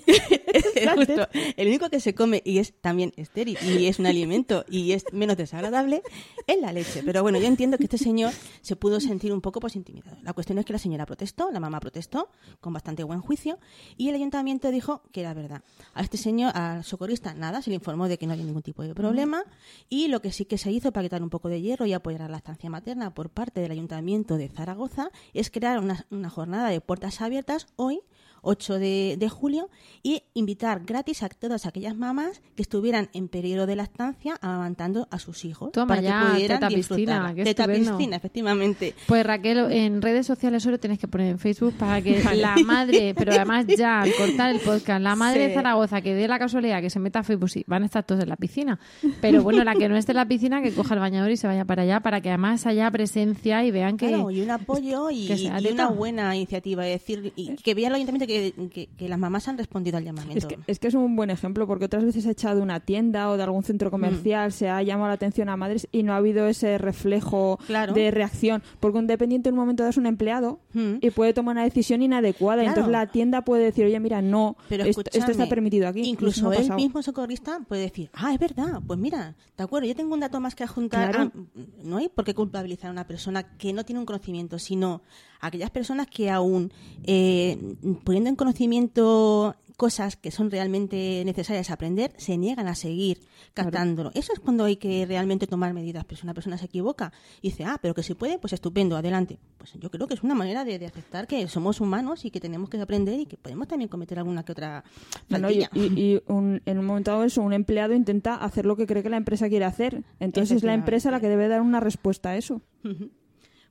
Speaker 2: Justo, el único que se come y es también estéril y es un alimento y es menos desagradable es la leche. Pero bueno, yo entiendo que este señor se pudo sentir un poco pues intimidado. La cuestión es que la señora protestó, la mamá protestó con bastante buen juicio y el ayuntamiento dijo que era verdad. A este señor, al socorrista, nada, se le informó de que no había ningún tipo de problema y lo que sí que se hizo para quitar un poco de hierro y apoyar a la estancia materna por parte del ayuntamiento de Zaragoza es crear una, una jornada de puertas abiertas hoy 8 de, de julio y invitar gratis a todas aquellas mamás que estuvieran en periodo de lactancia amamantando a sus hijos
Speaker 1: Toma
Speaker 2: para
Speaker 1: ya,
Speaker 2: que pudieran
Speaker 1: teta
Speaker 2: disfrutar.
Speaker 1: piscina,
Speaker 2: piscina, efectivamente.
Speaker 1: Pues Raquel, en redes sociales solo tienes que poner en Facebook para que la madre, pero además ya al cortar el podcast, la madre
Speaker 2: Sí.
Speaker 1: de Zaragoza que dé la casualidad que se meta a Facebook, sí, van a estar todos en la piscina. Pero bueno, la que no esté en la piscina, que coja el bañador y se vaya para allá para que además haya presencia y vean que...
Speaker 2: Claro, y un apoyo y, una buena iniciativa. Es decir, y que vea el ayuntamiento que, que- que las mamás han respondido al llamamiento.
Speaker 3: Es que, es que es un buen ejemplo porque otras veces se ha echado de una tienda o de algún centro comercial, se ha llamado la atención a madres y no ha habido ese reflejo
Speaker 2: Claro.
Speaker 3: de reacción. Porque un dependiente en un momento dado es un empleado
Speaker 2: Mm.
Speaker 3: y puede tomar una decisión inadecuada.
Speaker 2: Claro.
Speaker 3: Entonces la tienda puede decir, oye, mira, no,
Speaker 2: Pero
Speaker 3: esto, esto está permitido aquí.
Speaker 2: Incluso
Speaker 3: pasado.
Speaker 2: mismo socorrista puede decir, ah, es verdad, pues mira, de acuerdo, yo tengo un dato más que adjuntar.
Speaker 3: Claro.
Speaker 2: Ah, no hay por qué culpabilizar a una persona que no tiene un conocimiento, sino aquellas personas que aún eh, poniendo en conocimiento cosas que son realmente necesarias aprender, se niegan a seguir captándolo. Eso es cuando hay que realmente tomar medidas. Pero si una persona se equivoca y dice, ah, pero que se puede, pues estupendo, adelante. Pues yo creo que es una manera de, de aceptar que somos humanos y que tenemos que aprender y que podemos también cometer alguna que otra
Speaker 3: No, no, y
Speaker 2: faltilla.
Speaker 3: y- y un- en un momento dado eso, un empleado intenta hacer lo que cree que la empresa quiere hacer. Entonces es la empresa la que debe dar una respuesta a eso.
Speaker 2: Ujú.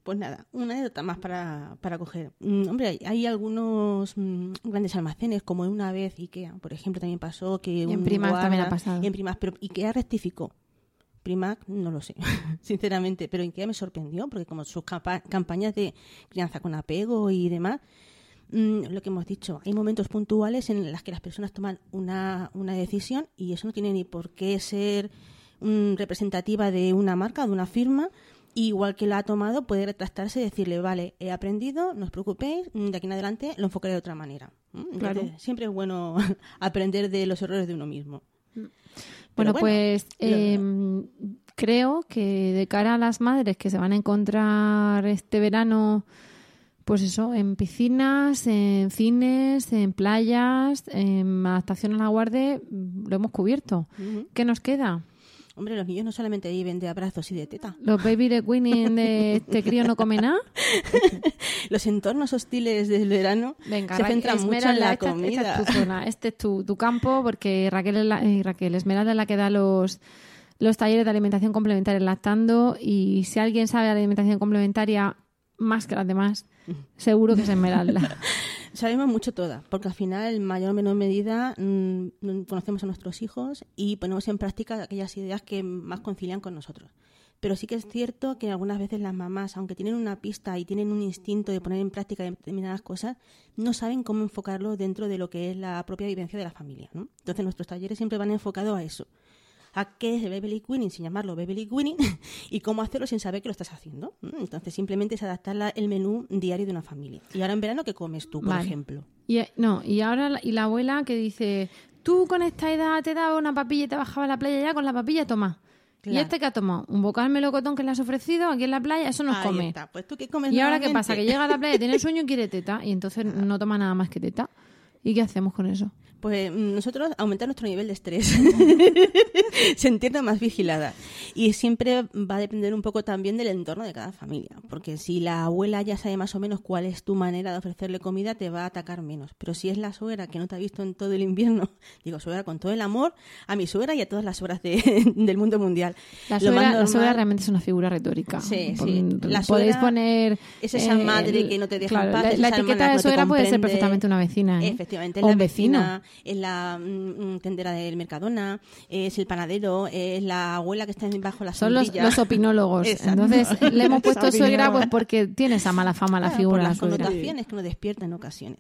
Speaker 2: Pues nada, una anécdota más para, para coger. Mm, hombre, hay, hay algunos mm, grandes almacenes, como una vez Ikea, por ejemplo, también pasó que
Speaker 1: Y en
Speaker 2: un
Speaker 1: Primark también ha pasado.
Speaker 2: y en Primark, pero Ikea rectificó. Primark no lo sé, *laughs* sinceramente, pero Ikea me sorprendió porque como sus campa- campañas de crianza con apego y demás, mm, lo que hemos dicho, hay momentos puntuales en los que las personas toman una, una decisión y eso no tiene ni por qué ser mm, representativa de una marca, de una firma. Igual que la ha tomado, puede retractarse y decirle, vale, he aprendido, no os preocupéis, mm, de aquí en adelante lo enfocaré de otra manera. ¿Mm? Entonces,
Speaker 3: Claro.
Speaker 2: Siempre es bueno *laughs* aprender de los errores de uno mismo. Pero
Speaker 1: Bueno, pues
Speaker 2: lo-
Speaker 1: eh, creo que de cara a las madres que se van a encontrar este verano, pues eso, en piscinas, en cines, en playas, en adaptación a la guardia, mm, lo hemos cubierto. ¿Qué nos queda?
Speaker 2: Hombre, los niños no solamente viven de abrazos y de teta.
Speaker 1: ¿Los baby de Winnie de este crío no come nada? *laughs*
Speaker 2: Los entornos hostiles del verano
Speaker 1: Venga,
Speaker 2: se
Speaker 1: Ra-
Speaker 2: centran mucho en
Speaker 1: Esmeralda,
Speaker 2: la
Speaker 1: esta- esta
Speaker 2: comida.
Speaker 1: es tu zona, este es tu, tu campo, porque Raquel, es la- eh, Raquel Esmeralda es la que da los, los talleres de alimentación complementaria en lactando y si alguien sabe de alimentación complementaria más que las demás, seguro que es Esmeralda. *laughs*
Speaker 2: Sabemos mucho todas, porque al final, en mayor o menor medida, mm, mm, conocemos a nuestros hijos y ponemos en práctica aquellas ideas que más concilian con nosotros. Pero sí que es cierto que algunas veces las mamás, aunque tienen una pista y tienen un instinto de poner en práctica determinadas cosas, no saben cómo enfocarlo dentro de lo que es la propia vivencia de la familia. ¿no? Entonces nuestros talleres siempre van enfocados a eso. A qué es el baby winning sin llamarlo baby winning *laughs* y cómo hacerlo sin saber que lo estás haciendo. ¿no? Entonces simplemente es adaptar el menú diario de una familia. Y ahora en verano, ¿qué comes tú, por
Speaker 1: Vale.
Speaker 2: ejemplo?
Speaker 1: Y, eh, no, y ahora la, y la abuela que dice, tú con esta edad te daba una papilla y te bajaba a la playa ya con la papilla, toma. ¿Y
Speaker 2: Claro.
Speaker 1: este que ha tomado? ¿Un bocal melocotón que le has ofrecido aquí en la playa? Eso no come.
Speaker 2: está. Pues tú qué comes
Speaker 1: ¿Y ahora qué pasa? Que llega a la playa, tiene sueño y quiere teta y entonces *laughs* no toma nada más que teta. ¿Y qué hacemos con eso?
Speaker 2: Pues mm, nosotros aumentar nuestro nivel de estrés, *laughs* sentirnos más vigilada. Y siempre va a depender un poco también del entorno de cada familia, porque si la abuela ya sabe más o menos cuál es tu manera de ofrecerle comida, te va a atacar menos. Pero si es la suegra que no te ha visto en todo el invierno, *laughs* digo suegra con todo el amor, a mi suegra y a todas las suegras de- *laughs* del mundo mundial.
Speaker 1: La suegra, la
Speaker 2: normal-
Speaker 1: suegra realmente es una figura retórica.
Speaker 2: Sí, sí. La
Speaker 1: Podéis poner...
Speaker 2: es esa
Speaker 1: eh,
Speaker 2: madre que no te deja
Speaker 1: claro,
Speaker 2: en paz,
Speaker 1: La, la etiqueta de
Speaker 2: no
Speaker 1: suegra puede ser perfectamente una vecina. ¿eh?
Speaker 2: Efectivamente, es la
Speaker 1: un vecino.
Speaker 2: vecina, es la mm, mm, tendera del Mercadona, es el panadero es la abuela que está bajo la
Speaker 1: Son los,
Speaker 2: sombrilla.
Speaker 1: los opinólogos. *laughs*
Speaker 2: Exacto.
Speaker 1: Entonces, *laughs* le hemos puesto suegra pues porque tiene esa mala fama la
Speaker 2: Claro,
Speaker 1: figura.
Speaker 2: por las connotaciones que nos despierta en ocasiones.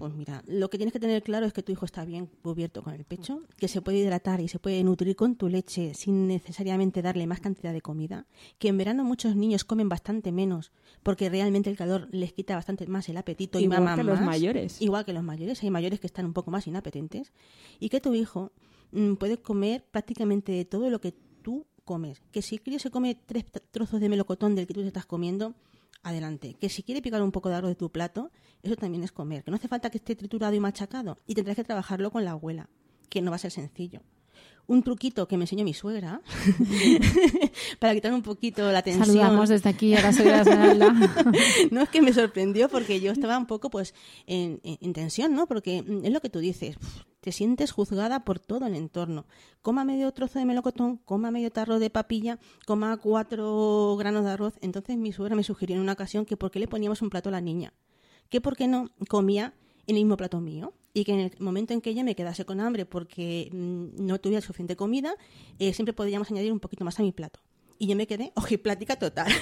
Speaker 2: Pues mira, lo que tienes que tener claro es que tu hijo está bien cubierto con el pecho, que se puede hidratar y se puede nutrir con tu leche sin necesariamente darle más cantidad de comida, que en verano muchos niños comen bastante menos porque realmente el calor les quita bastante más el apetito y
Speaker 3: Igual
Speaker 2: maman
Speaker 3: que los
Speaker 2: más.
Speaker 3: mayores.
Speaker 2: Igual que los mayores, hay mayores que están un poco más inapetentes y que tu hijo mm, puede comer prácticamente de todo lo que tú comes. Que si el crío se come tres trozos de melocotón del que tú te estás comiendo, adelante. Que si quiere picar un poco de arroz de tu plato, eso también es comer. Que no hace falta que esté triturado y machacado. Y tendrás que trabajarlo con la abuela, que no va a ser sencillo. Un truquito que me enseñó mi suegra *laughs* para quitar un poquito la tensión.
Speaker 1: Saludamos desde aquí a la suegra de *laughs*
Speaker 2: no es que me sorprendió porque yo estaba un poco pues en, en- en tensión, ¿no? Porque mm, es lo que tú dices, te sientes juzgada por todo el entorno. Coma medio trozo de melocotón, coma medio tarro de papilla, coma cuatro granos de arroz. Entonces mi suegra me sugirió en una ocasión que por qué le poníamos un plato a la niña. Que por qué no comía el mismo plato mío. Y que en el momento en que ella me quedase con hambre porque mm, no tuviera suficiente comida, eh, siempre podríamos añadir un poquito más a mi plato. Y yo me quedé ojiplática total.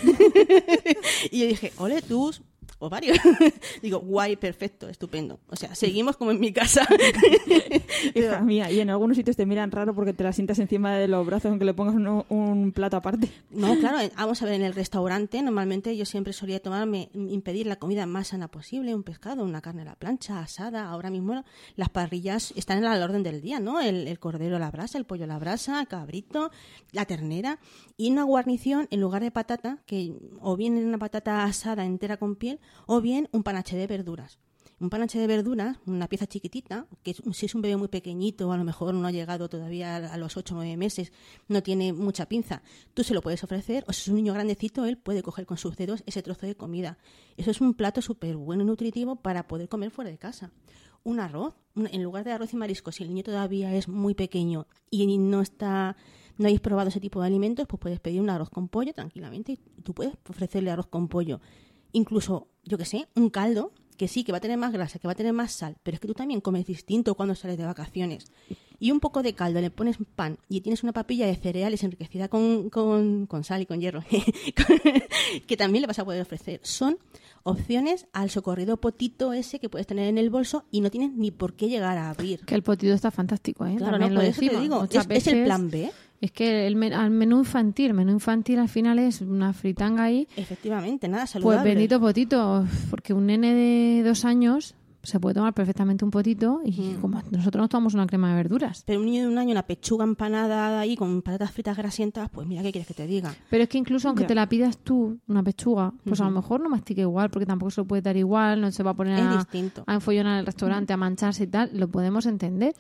Speaker 2: *laughs* y yo dije, ole, tus ovarios. *laughs* Digo, guay, perfecto, estupendo. O sea, seguimos como en mi casa. *laughs*
Speaker 3: Hija mía, y en algunos sitios te miran raro porque te la sientas encima de los brazos aunque le pongas uno- un plato aparte.
Speaker 2: No, claro, *laughs* vamos a ver, en el restaurante normalmente yo siempre solía tomarme, impedir la comida más sana posible, un pescado, una carne a la plancha, asada, ahora mismo las parrillas están al orden del día, ¿no? El, el cordero a la brasa, el pollo a la brasa, el cabrito, la ternera y una guarnición en lugar de patata, que o bien una patata asada entera con piel o bien un panache de verduras. Un panache de verduras, una pieza chiquitita, que si es un bebé muy pequeñito, a lo mejor no ha llegado todavía a los 8 o 9 meses, no tiene mucha pinza, tú se lo puedes ofrecer, o si es un niño grandecito, él puede coger con sus dedos ese trozo de comida. Eso es un plato súper bueno y nutritivo para poder comer fuera de casa. Un arroz, en lugar de arroz y marisco, si el niño todavía es muy pequeño y no está no habéis probado ese tipo de alimentos, pues puedes pedir un arroz con pollo tranquilamente y tú puedes ofrecerle arroz con pollo. Incluso, yo que sé, un caldo que sí, que va a tener más grasa, que va a tener más sal, pero es que tú también comes distinto cuando sales de vacaciones. Y un poco de caldo, le pones pan y tienes una papilla de cereales enriquecida con, con, con sal y con hierro, *laughs* que también le vas a poder ofrecer. Son opciones al socorrido potito ese que puedes tener en el bolso y no tienes ni por qué llegar a abrir.
Speaker 1: Que el potido está fantástico, ¿eh?
Speaker 2: Claro, no,
Speaker 1: lo
Speaker 2: te digo, es- es el plan B.
Speaker 1: Es que el men- al menú infantil, menú infantil al final es una fritanga ahí.
Speaker 2: Efectivamente, nada
Speaker 1: Pues
Speaker 2: saludable.
Speaker 1: bendito potito, porque un nene de dos años se puede tomar perfectamente un potito y
Speaker 2: Mm.
Speaker 1: como nosotros nos tomamos una crema de verduras.
Speaker 2: Pero un niño de un año, una pechuga empanada ahí con patatas fritas grasientas, pues mira, ¿qué quieres que te diga?
Speaker 1: Pero es que incluso aunque te la pidas tú, una pechuga, pues a lo mejor no mastique igual, porque tampoco se lo puede dar igual, no se va a poner
Speaker 2: Es
Speaker 1: a,
Speaker 2: distinto.
Speaker 1: a enfollonar el restaurante, a mancharse y tal, lo podemos entender.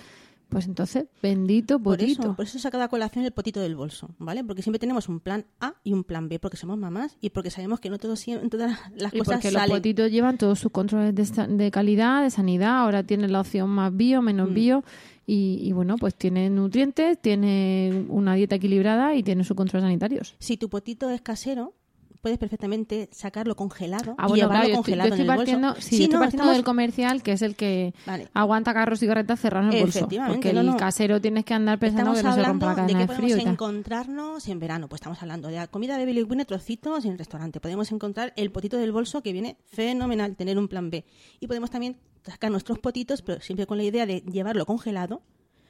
Speaker 1: Pues entonces, bendito
Speaker 2: Por
Speaker 1: potito.
Speaker 2: eso, por eso saca a colación el potito del bolso, ¿vale? Porque siempre tenemos un plan A y un plan B, porque somos mamás y porque sabemos que no todo, siem- todas las
Speaker 1: Y
Speaker 2: cosas
Speaker 1: porque los potitos llevan todos sus controles de, calidad, de sanidad, ahora tienen la opción más bio,
Speaker 2: Mm.
Speaker 1: menos bio, y, y bueno, pues tiene nutrientes, tiene una dieta equilibrada y tiene sus controles sanitarios.
Speaker 2: Si tu potito es casero, puedes perfectamente sacarlo congelado
Speaker 1: Ah,
Speaker 2: y
Speaker 1: bueno,
Speaker 2: llevarlo
Speaker 1: claro, yo estoy,
Speaker 2: congelado
Speaker 1: yo estoy
Speaker 2: en el bolso.
Speaker 1: sí, yo estoy
Speaker 2: no,
Speaker 1: partiendo
Speaker 2: estamos-
Speaker 1: del comercial, que es el que
Speaker 2: Vale.
Speaker 1: aguanta carros y carretas cerrados en el bolso. Porque
Speaker 2: no,
Speaker 1: el
Speaker 2: no.
Speaker 1: casero tienes que andar pensando
Speaker 2: Estamos
Speaker 1: que no se rompa
Speaker 2: hablando
Speaker 1: la
Speaker 2: de
Speaker 1: cadena
Speaker 2: que
Speaker 1: de, frío y
Speaker 2: podemos encontrarnos en verano. Pues estamos hablando de la comida de bilingüe, trocitos en el restaurante. Podemos encontrar el potito del bolso que viene fenomenal, tener un plan B. Y podemos también sacar nuestros potitos, pero siempre con la idea de llevarlo congelado,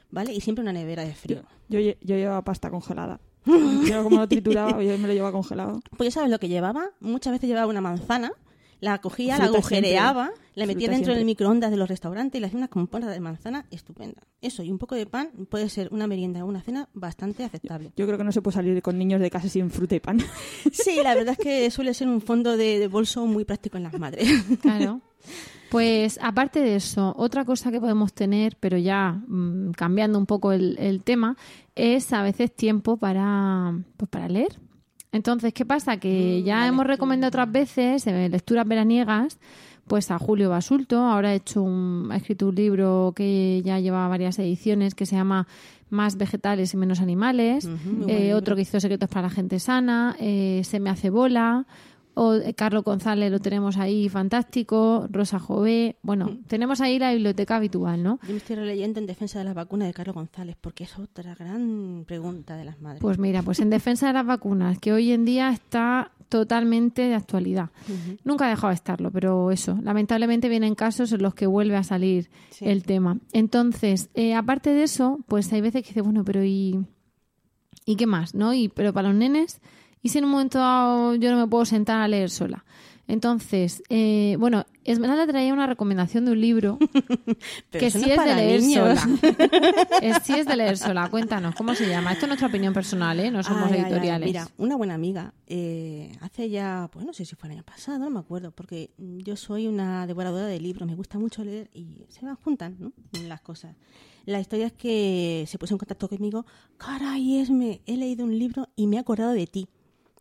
Speaker 2: ¿vale? Y siempre una nevera de frío.
Speaker 3: Yo, lle- yo llevaba pasta congelada. *laughs* Yo como lo trituraba, *laughs* yo me lo llevaba congelado.
Speaker 2: Pues ya sabes lo que llevaba. Muchas veces llevaba una manzana, la cogía, la agujereaba,
Speaker 3: siempre.
Speaker 2: la metía
Speaker 3: Fruta
Speaker 2: dentro del microondas de los restaurantes y le hacía una composta de manzana estupenda. Eso y un poco de pan puede ser una merienda o una cena bastante aceptable.
Speaker 3: Yo creo que no se puede salir con niños de casa sin fruta y pan.
Speaker 2: Sí, la verdad es que suele ser un fondo de, de bolso muy práctico en las madres. *laughs*
Speaker 1: Claro. Pues aparte de eso, otra cosa que podemos tener, pero ya mm, cambiando un poco el, el tema, es a veces tiempo para, pues para leer. Entonces, ¿qué pasa? Que ya hemos recomendado otras veces eh, lecturas veraniegas, pues a Julio Basulto, ahora ha hecho un, ha escrito un libro que ya lleva varias ediciones que se llama Más vegetales y menos animales, Eh, otro que hizo Secretos para la gente sana, eh, Se me hace bola, O eh, Carlos González lo tenemos ahí, fantástico. Rosa Jové. Bueno, tenemos ahí la biblioteca habitual, ¿no?
Speaker 2: Yo me estoy releyendo en defensa de las vacunas de Carlos González, porque es otra gran pregunta de las madres.
Speaker 1: Pues mira, pues en defensa de las vacunas, que hoy en día está totalmente de actualidad. Nunca ha dejado de estarlo, pero eso, lamentablemente vienen casos en los que vuelve a salir
Speaker 2: Sí.
Speaker 1: el tema. Entonces, eh, aparte de eso, pues hay veces que dice, bueno, pero ¿y, ¿y qué más? ¿no? Y, pero para los nenes, ¿y si en un momento dado yo no me puedo sentar a leer sola? Entonces, eh, bueno, Esmeralda traía una recomendación de un libro *laughs* que
Speaker 2: no
Speaker 1: sí
Speaker 2: es
Speaker 1: es de leer
Speaker 2: niños.
Speaker 1: sola. *laughs* Es- sí es de leer sola. Cuéntanos, ¿cómo se llama? Esto es nuestra opinión personal, ¿eh? No somos
Speaker 2: Ay, ay, ay,
Speaker 1: editoriales.
Speaker 2: Mira, una buena amiga, eh, hace ya, pues no sé si fue el año pasado, no me acuerdo, porque yo soy una devoradora de libros, me gusta mucho leer y se me juntan ¿no? las cosas. La historia es que se puso en contacto conmigo, caray, Esme, he leído un libro y me he acordado de ti.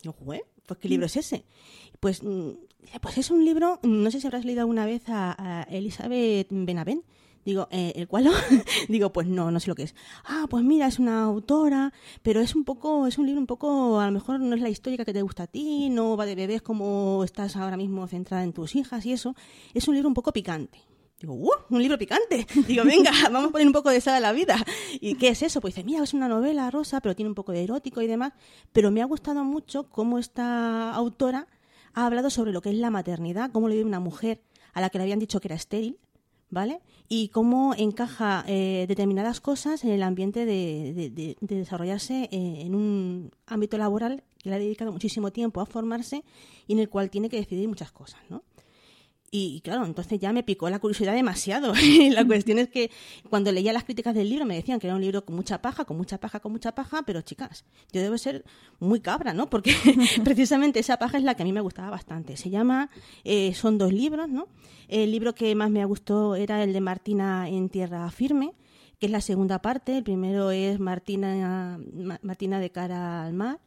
Speaker 2: Yo, "Jue, pues ¿qué libro es ese? Pues, mm, dice, pues es un libro, no sé si habrás leído alguna vez a, a Elizabeth Benavent. Digo, eh, ¿el cual? *laughs* Digo, pues no, no sé lo que es. Ah, pues mira, es una autora, pero es un poco, es un libro un poco, a lo mejor no es la histórica que te gusta a ti, no va de bebés como estás ahora mismo centrada en tus hijas y eso. Es un libro un poco picante. Digo, ¡uh! Un libro picante. *laughs* Digo, venga, *laughs* vamos a poner un poco de sal a la vida. ¿Y qué es eso? Pues dice, mira, es una novela rosa, pero tiene un poco de erótico y demás. Pero me ha gustado mucho cómo esta autora ha hablado sobre lo que es la maternidad, cómo lo vive una mujer a la que le habían dicho que era estéril, ¿vale? Y cómo encaja eh, determinadas cosas en el ambiente de desarrollarse eh, en un ámbito laboral que le ha dedicado muchísimo tiempo a formarse y en el cual tiene que decidir muchas cosas, ¿no? Y, claro, entonces ya me picó la curiosidad demasiado. *laughs* Y la cuestión es que cuando leía las críticas del libro me decían que era un libro con mucha paja, con mucha paja, con mucha paja, pero chicas, yo debo ser muy cabra, ¿no? Porque *laughs* *laughs* precisamente esa paja es la que a mí me gustaba bastante. Se llama, eh, son dos libros, ¿no? El libro que más me gustó era el de Martina en Tierra Firme, que es la segunda parte. El primero es Martina, Ma- Martina de cara al mar.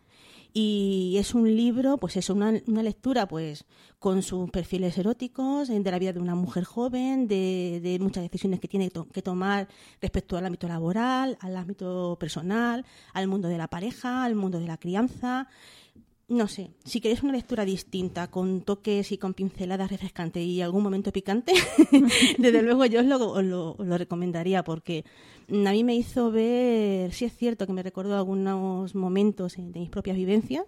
Speaker 2: Y es un libro, pues es una, una lectura pues con sus perfiles eróticos, eh, de la vida de una mujer joven, de, de muchas decisiones que tiene que tomar respecto al ámbito laboral, al ámbito personal, al mundo de la pareja, al mundo de la crianza. No sé, si queréis una lectura distinta, con toques y con pinceladas refrescantes y algún momento picante, *laughs* desde luego yo os lo, lo- recomendaría porque a mí me hizo ver, sí es cierto que me recordó algunos momentos de mis propias vivencias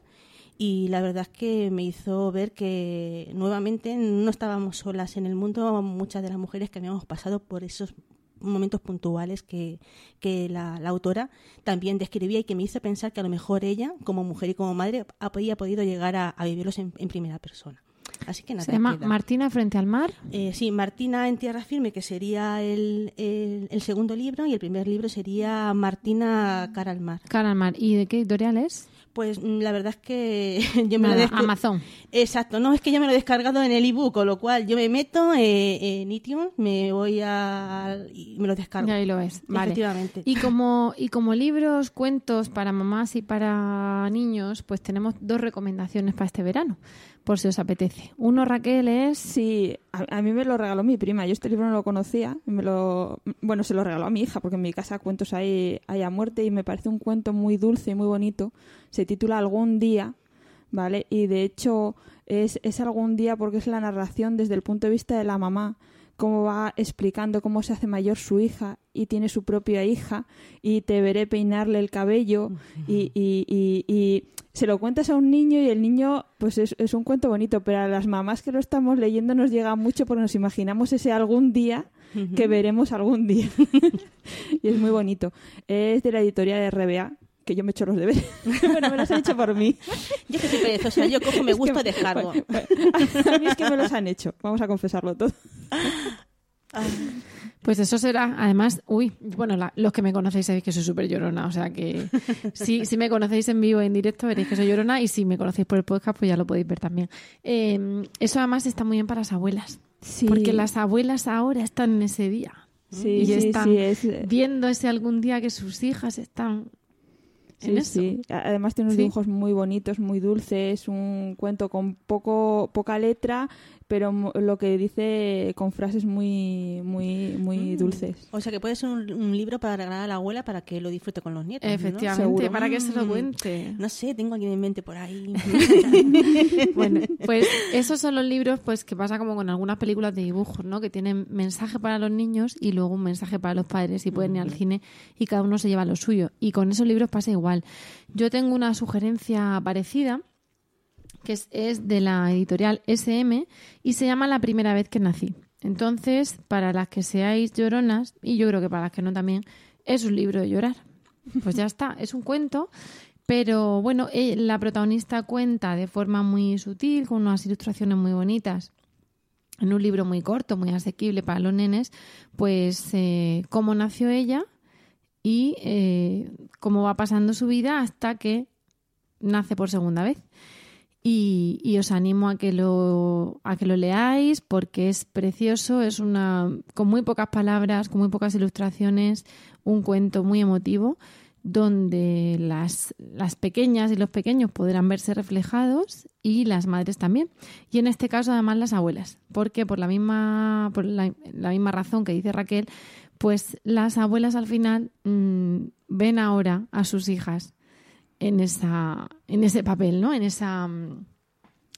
Speaker 2: y la verdad es que me hizo ver que nuevamente no estábamos solas en el mundo, muchas de las mujeres que habíamos pasado por esos momentos puntuales que, que la, autora también describía y que me hizo pensar que a lo mejor ella, como mujer y como madre, había podido llegar a, a vivirlos en, en primera persona. Así que nada.
Speaker 1: Se llama
Speaker 2: queda.
Speaker 1: Martina frente al mar.
Speaker 2: Eh, sí, Martina en Tierra Firme, que sería el, el, el segundo libro, y el primer libro sería Martina Cara al Mar.
Speaker 1: Cara al mar. ¿Y de qué editorial es?
Speaker 2: Pues mm, la verdad es que *laughs* yo me lo
Speaker 1: Nada, Amazon.
Speaker 2: Exacto, no es que yo me lo he descargado en el ebook, con lo cual yo me meto eh, en iTunes, me voy a y me lo descargo.
Speaker 1: Y ahí lo ves. Vale.
Speaker 2: Efectivamente.
Speaker 1: Y como, y como libros, cuentos para mamás y para niños, pues tenemos dos recomendaciones para este verano, por si os apetece. Uno, Raquel, es...
Speaker 3: Sí, a, mí me lo regaló mi prima. Yo este libro no lo conocía. Me lo, bueno, se lo regaló a mi hija porque en mi casa cuentos hay, hay a muerte y me parece un cuento muy dulce y muy bonito. Se titula Algún día, ¿vale? Y de hecho es, es algún día porque es la narración desde el punto de vista de la mamá cómo va explicando cómo se hace mayor su hija y tiene su propia hija y te veré peinarle el cabello y, y- y- y se lo cuentas a un niño y el niño pues es, es un cuento bonito, pero a las mamás que lo estamos leyendo nos llega mucho porque nos imaginamos ese algún día que veremos algún día. *laughs* Y es muy bonito. Es de la editorial de RBA que yo me echo los deberes. *laughs* bueno, me los han hecho por mí.
Speaker 2: Yo es que soy perezosa, yo cojo, me *laughs*
Speaker 3: Es que-
Speaker 2: gusta,
Speaker 3: bueno, bueno, a mí es que me los han hecho, vamos a confesarlo todo.
Speaker 1: Pues eso será, además, uy, bueno, la- los que me conocéis sabéis que soy súper llorona, o sea que si, si me conocéis en vivo en directo veréis que soy llorona y si me conocéis por el podcast pues ya lo podéis ver también. Eh, eso además está muy bien para las abuelas,
Speaker 3: Sí.
Speaker 1: porque las abuelas ahora están en ese día
Speaker 3: Sí,
Speaker 1: y
Speaker 3: sí,
Speaker 1: están
Speaker 3: sí, es-
Speaker 1: viendo ese algún día que sus hijas están en
Speaker 3: Sí,
Speaker 1: eso.
Speaker 3: sí. Además tiene unos
Speaker 1: Sí.
Speaker 3: dibujos muy bonitos, muy dulces, un cuento con poco poca letra, pero lo que dice con frases muy muy muy
Speaker 2: Mm.
Speaker 3: dulces.
Speaker 2: O sea que puede ser un, un libro para regalar a la abuela para que lo disfrute con los nietos.
Speaker 1: Efectivamente, para que se lo
Speaker 2: Mm.
Speaker 1: cuente.
Speaker 2: No sé, tengo a alguien en mente por ahí. *laughs* *laughs*
Speaker 1: Bueno, pues esos son los libros pues que pasa como con algunas películas de dibujos, ¿no? Que tienen mensaje para los niños y luego un mensaje para los padres y pueden ir al cine y cada uno se lleva lo suyo. Y con esos libros pasa igual. Yo tengo una sugerencia parecida que es, de la editorial SM y se llama La primera vez que nací. Entonces, para las que seáis lloronas, y yo creo que para las que no también, es un libro de llorar. Pues ya está, es un cuento, pero bueno, eh, la protagonista cuenta de forma muy sutil, con unas ilustraciones muy bonitas, en un libro muy corto, muy asequible para los nenes, pues eh, cómo nació ella y eh, cómo va pasando su vida hasta que nace por segunda vez. Y, y os animo a que lo a que lo leáis porque es precioso, es una con muy pocas palabras, con muy pocas ilustraciones, un cuento muy emotivo donde las, las pequeñas y los pequeños podrán verse reflejados y las madres también. Y en este caso además las abuelas, porque por la misma por la, la misma razón que dice Raquel, pues las abuelas al final mm, ven ahora a sus hijas en esa en ese papel, ¿no? En esa mm,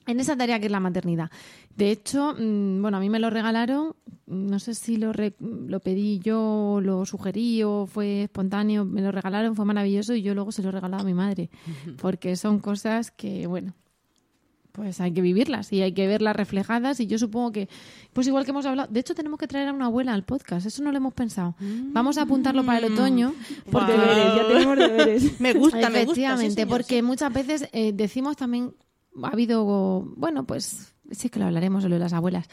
Speaker 1: en esa tarea que es la maternidad. De hecho, mm, bueno, a mí me lo regalaron, no sé si lo, re- lo pedí yo, lo sugerí o fue espontáneo, me lo regalaron, fue maravilloso y yo luego se lo he regalado a mi madre, porque son cosas que, bueno, pues hay que vivirlas y hay que verlas reflejadas y yo supongo que, pues igual que hemos hablado, de hecho tenemos que traer a una abuela al podcast, eso no lo hemos pensado. Vamos a apuntarlo para el otoño, porque
Speaker 3: Deberes, ya tenemos deberes. *laughs*
Speaker 2: me gusta, me gusta.
Speaker 1: Efectivamente, porque muchas veces eh, decimos también, ha habido, bueno, pues sí que lo hablaremos de lo de las abuelas,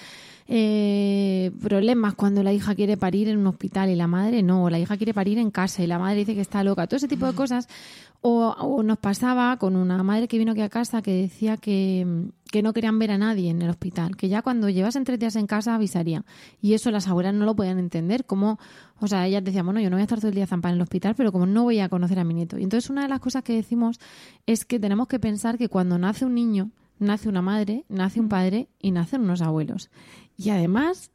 Speaker 1: eh, problemas cuando la hija quiere parir en un hospital y la madre no, o la hija quiere parir en casa y la madre dice que está loca, todo ese tipo de cosas. O, o nos pasaba con una madre que vino aquí a casa que decía que, que no querían ver a nadie en el hospital, que ya cuando llevasen tres días en casa avisarían. Y eso las abuelas no lo podían entender, como, o sea, ellas decían, bueno, yo no voy a estar todo el día zampada en el hospital, pero como no voy a conocer a mi nieto. Y entonces una de las cosas que decimos es que tenemos que pensar que cuando nace un niño, nace una madre, nace un padre y nacen unos abuelos. Y además,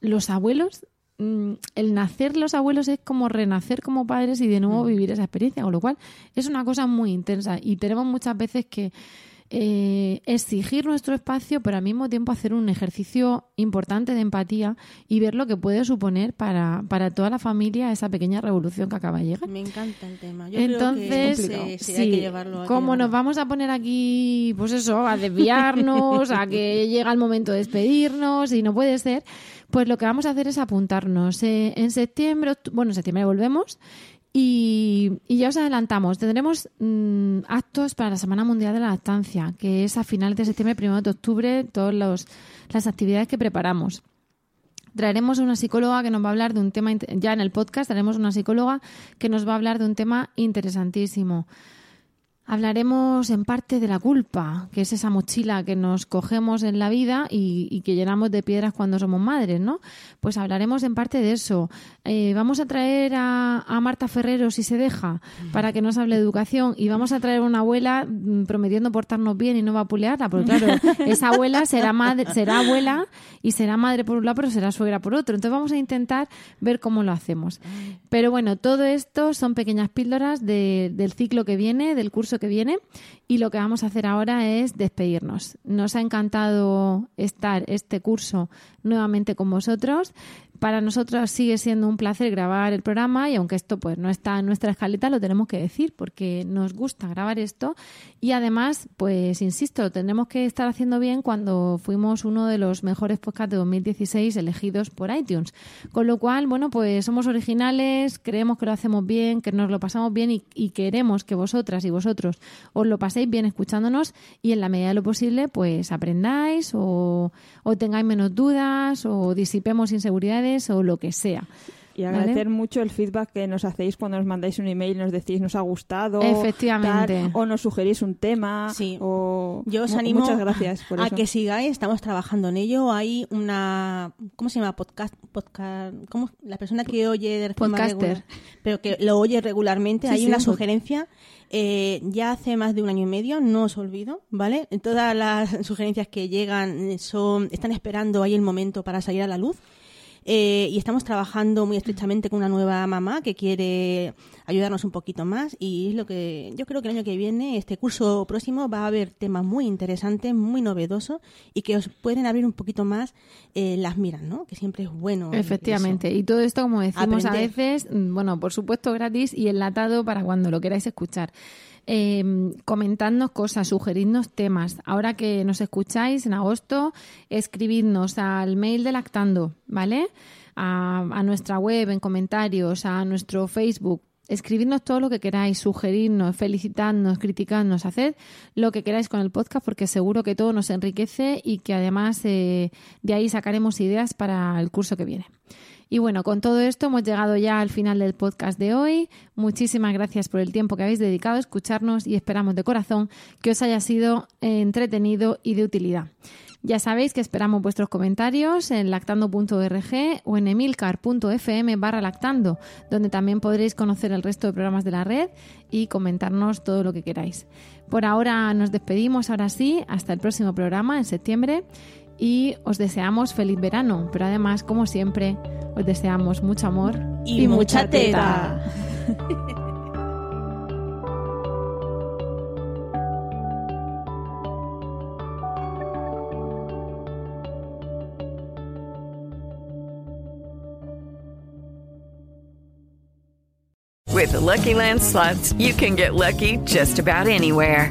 Speaker 1: los abuelos, mm, el nacer los abuelos es como renacer como padres y de nuevo vivir esa experiencia, con lo cual es una cosa muy intensa. Y tenemos muchas veces que eh, exigir nuestro espacio, pero al mismo tiempo hacer un ejercicio importante de empatía y ver lo que puede suponer para, para toda la familia esa pequeña revolución que acaba de llegar.
Speaker 2: Me encanta el tema. Yo
Speaker 1: Entonces,
Speaker 2: creo que sí, sí,
Speaker 1: sí,
Speaker 2: hay que llevarlo. hay que
Speaker 1: como nos vamos a poner aquí, pues eso, a desviarnos, a que *laughs* llega el momento de despedirnos y no puede ser, pues lo que vamos a hacer es apuntarnos. Eh, en septiembre, bueno, en septiembre volvemos y, y ya os adelantamos, tendremos mm, actos para la Semana Mundial de la Lactancia, que es a finales de septiembre, primero de octubre, todas las actividades que preparamos. Traeremos una psicóloga que nos va a hablar de un tema, ya en el podcast traeremos una psicóloga que nos va a hablar de un tema interesantísimo. Hablaremos en parte de la culpa, que es esa mochila que nos cogemos en la vida y, y que llenamos de piedras cuando somos madres, ¿no? Pues hablaremos en parte de eso. Eh, vamos a traer a, a Marta Ferrero, si se deja, para que nos hable de educación y vamos a traer a una abuela mm, prometiendo portarnos bien y no vapulearla, porque claro, *laughs* esa abuela será madre, será abuela y será madre por un lado, pero será suegra por otro. Entonces vamos a intentar ver cómo lo hacemos. Pero bueno, todo esto son pequeñas píldoras de- del ciclo que viene, del curso que viene, y lo que vamos a hacer ahora es despedirnos. Nos ha encantado estar este curso nuevamente con vosotros. Para nosotros sigue siendo un placer grabar el programa y aunque esto pues no está en nuestra escaleta, lo tenemos que decir porque nos gusta grabar esto y además, pues insisto, lo tendremos que estar haciendo bien cuando fuimos uno de los mejores podcasts de 2016 elegidos por iTunes. Con lo cual, bueno, pues somos originales, creemos que lo hacemos bien, que nos lo pasamos bien y, y queremos que vosotras y vosotros os lo paséis bien escuchándonos y en la medida de lo posible, pues aprendáis o, o tengáis menos dudas o disipemos inseguridades o lo que sea.
Speaker 3: Y
Speaker 1: ¿Vale?
Speaker 3: agradecer mucho el feedback que nos hacéis cuando nos mandáis un email y nos decís nos ha gustado.
Speaker 1: Efectivamente.
Speaker 3: tal, o nos sugerís un tema.
Speaker 2: Sí.
Speaker 3: O
Speaker 2: Yo os animo
Speaker 3: muchas gracias por
Speaker 2: a
Speaker 3: eso.
Speaker 2: que sigáis, estamos trabajando en ello. Hay una, ¿cómo se llama? Podcast, podcast, ¿cómo? La persona que oye de regular, pero que lo oye regularmente.
Speaker 1: Sí,
Speaker 2: Hay
Speaker 1: sí,
Speaker 2: una sugerencia. eh, ya hace más de un año y medio, no os olvido, ¿vale? Todas las *laughs* sugerencias que llegan son, están esperando ahí el momento para salir a la luz. Eh, y estamos trabajando muy estrechamente con una nueva mamá que quiere ayudarnos un poquito más y es lo que yo creo que el año que viene, este curso próximo, va a haber temas muy interesantes, muy novedosos y que os pueden abrir un poquito más eh, las miras, ¿no? Que siempre es bueno.
Speaker 1: Efectivamente.
Speaker 2: eso.
Speaker 1: Y todo esto, como decimos a veces, mm, bueno, por supuesto gratis y enlatado para cuando lo queráis escuchar. Eh, comentadnos cosas, sugeridnos temas. Ahora que nos escucháis en agosto, escribidnos al mail de Lactando, ¿vale? A, nuestra web, en comentarios, a nuestro Facebook. Escribidnos todo lo que queráis, sugerirnos, felicitadnos, criticadnos, haced lo que queráis con el podcast porque seguro que todo nos enriquece y que además eh, de ahí sacaremos ideas para el curso que viene. Y bueno, con todo esto hemos llegado ya al final del podcast de hoy. Muchísimas gracias por el tiempo que habéis dedicado a escucharnos y esperamos de corazón que os haya sido eh, entretenido y de utilidad. Ya sabéis que esperamos vuestros comentarios en lactando.org o en emilcar.fm barra lactando, donde también podréis conocer el resto de programas de la red y comentarnos todo lo que queráis. Por ahora nos despedimos, ahora sí, hasta el próximo programa en septiembre y os deseamos feliz verano, pero además, como siempre, os deseamos mucho amor
Speaker 2: Y mucha teta.
Speaker 9: With the Lucky Land slots, you can get lucky just about anywhere.